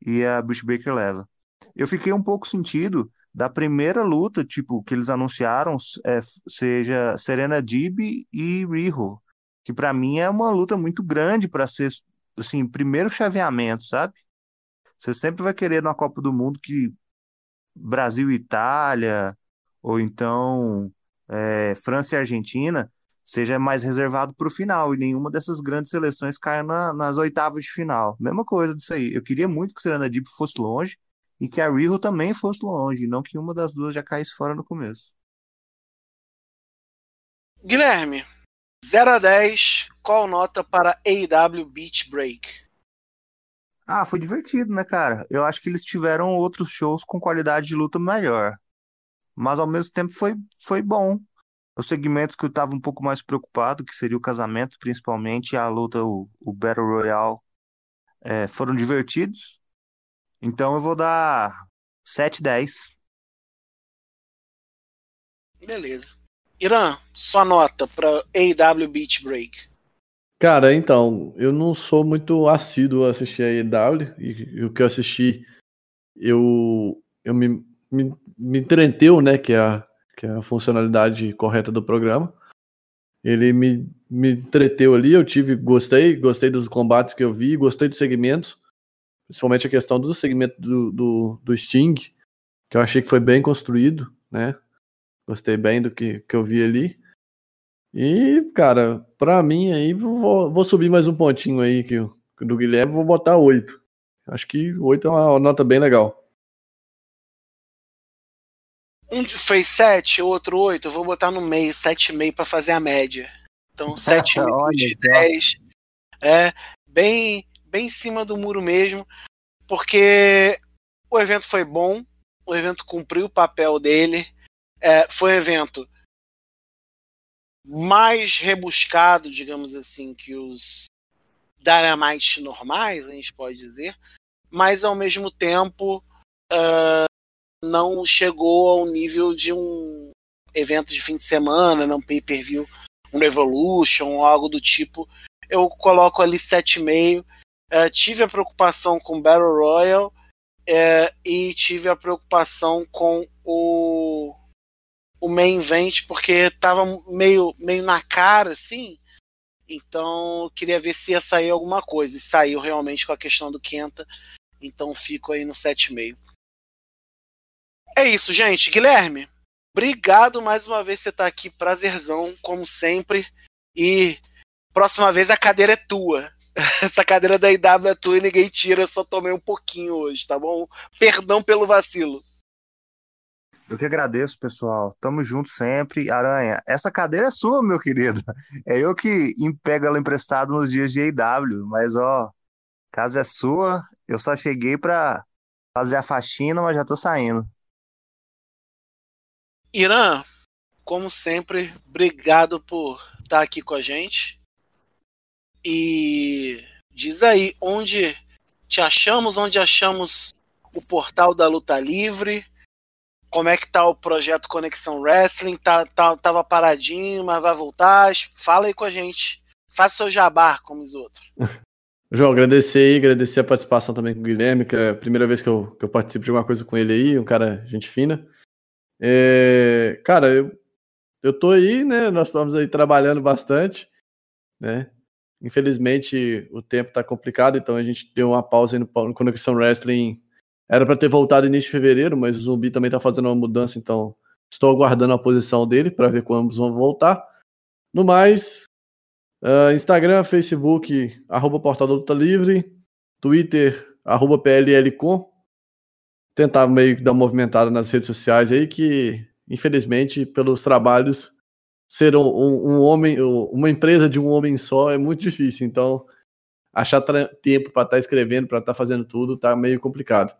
e a Britt Baker leva. Eu fiquei um pouco sentido da primeira luta, tipo, que eles anunciaram, é, seja Serena Dib e Riho, que para mim é uma luta muito grande para ser, assim, primeiro chaveamento, sabe? Você sempre vai querer na Copa do Mundo que Brasil e Itália, ou então é, França e Argentina, seja mais reservado para o final, e nenhuma dessas grandes seleções caia na, nas oitavas de final. Mesma coisa disso aí. Eu queria muito que Serena Deep fosse longe, e que a Riho também fosse longe, não que uma das duas já caísse fora no começo. Guilherme, 0 a 10, qual nota para AEW Beach Break? Ah, foi divertido, né, cara? Eu acho que eles tiveram outros shows com qualidade de luta melhor. Mas ao mesmo tempo foi, foi bom. Os segmentos que eu tava um pouco mais preocupado, que seria o casamento, principalmente, e a luta, o, o Battle Royale, é, foram divertidos. Então eu vou dar 7, 10. Beleza. Irã, sua nota para AW Beach Break. Cara, então, eu não sou muito assíduo a assistir a AEW, e, e, o que eu assisti, eu, eu me, me, me entreteu, né, que é, a, que é a funcionalidade correta do programa. Ele me, me entreteu ali, eu tive, gostei, gostei dos combates que eu vi, gostei dos segmentos principalmente a questão do segmento do, do, do Sting, que eu achei que foi bem construído, né? Gostei bem do que, que eu vi ali. E, cara, pra mim aí, vou, vou subir mais um pontinho aí que, do Guilherme, vou botar 8. Acho que 8 é uma nota bem legal. Um fez 7, outro 8, eu vou botar no meio, 7,5 para fazer a média. Então 7,5 de 10. É, bem, bem em cima do muro mesmo, porque o evento foi bom, o evento cumpriu o papel dele, é, foi um evento mais rebuscado, digamos assim, que os Dynamite normais, a gente pode dizer, mas ao mesmo tempo uh, não chegou ao nível de um evento de fim de semana, não pay-per-view, um Evolution, algo do tipo. Eu coloco ali 7,5. Uh, tive a preocupação com Battle Royale uh, e tive a preocupação com o o main event porque tava meio, meio na cara, assim. Então, queria ver se ia sair alguma coisa. E saiu realmente com a questão do Kenta. Então, fico aí no 7,5. É isso, gente. Guilherme, obrigado mais uma vez você estar tá aqui. Prazerzão, como sempre. E próxima vez a cadeira é tua. Essa cadeira da IW é tua e ninguém tira. Eu só tomei um pouquinho hoje, tá bom? Perdão pelo vacilo. Eu que agradeço, pessoal. Tamo junto sempre. Aranha, essa cadeira é sua, meu querido. É eu que pego ela emprestada nos dias de EW, mas ó, casa é sua. Eu só cheguei pra fazer a faxina, mas já tô saindo. Irã, como sempre, obrigado por estar aqui com a gente. E diz aí onde te achamos, onde achamos o portal da Luta Livre como é que tá o projeto Conexão Wrestling? Tá, tá, tava paradinho, mas vai voltar? Fala aí com a gente. Faça seu jabá, como os outros. João, agradecer aí, agradecer a participação também com o Guilherme, que é a primeira vez que eu, que eu participo de alguma coisa com ele aí, um cara gente fina. É, cara, eu, eu tô aí, né? Nós estamos aí trabalhando bastante, né? Infelizmente o tempo tá complicado, então a gente deu uma pausa no, no Conexão Wrestling era para ter voltado início de fevereiro, mas o Zumbi também está fazendo uma mudança, então estou aguardando a posição dele para ver quando ambos vão voltar. No mais, uh, Instagram, Facebook, arroba Portal da Luta Livre, Twitter, arroba PLLcom. Tentar meio que dar uma movimentada nas redes sociais aí, que infelizmente, pelos trabalhos, ser um, um, homem, uma empresa de um homem só é muito difícil. Então, achar tempo para estar tá escrevendo, para estar tá fazendo tudo, tá meio complicado.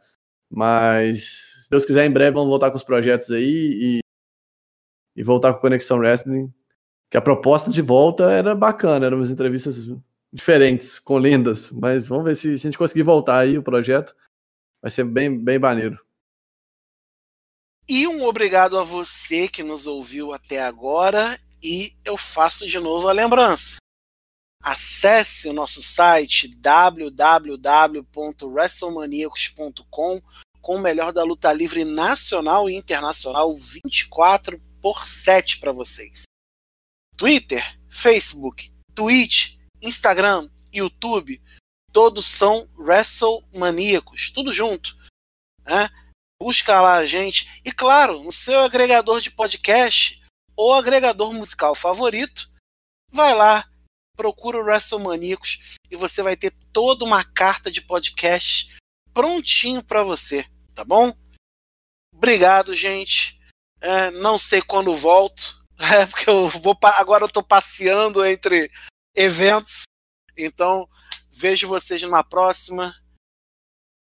Mas, se Deus quiser, em breve vamos voltar com os projetos aí e, e voltar com Conexão Wrestling. Que a proposta de volta era bacana, eram umas entrevistas diferentes, com lendas. Mas vamos ver se, se a gente conseguir voltar aí o projeto. Vai ser bem, bem maneiro. E um obrigado a você que nos ouviu até agora. E eu faço de novo a lembrança. Acesse o nosso site www.wrestlemaniacos.com com o melhor da luta livre nacional e internacional 24 por 7 para vocês. Twitter, Facebook, Twitch, Instagram, YouTube, todos são WrestleManiacos, tudo junto. Né? Busca lá a gente. E claro, no seu agregador de podcast ou agregador musical favorito, vai lá, procura o WrestleManiacos e você vai ter toda uma carta de podcast prontinho para você, tá bom? Obrigado, gente. É, não sei quando volto, é, porque eu vou agora eu tô passeando entre eventos. Então, vejo vocês numa próxima.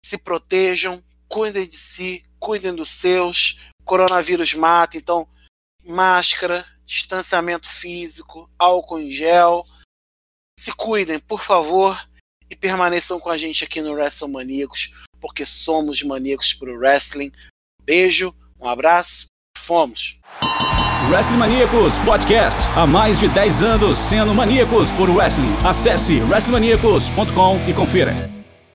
Se protejam, cuidem de si, cuidem dos seus. Coronavírus mata, então máscara, distanciamento físico, álcool em gel. Se cuidem, por favor, e permaneçam com a gente aqui no WrestleManiacos, porque somos maníacos pro wrestling. Beijo, um abraço, fomos! Wrestling Maníacos Podcast. Há mais de 10 anos sendo maníacos por wrestling. Acesse wrestlingmaníacos.com e confira.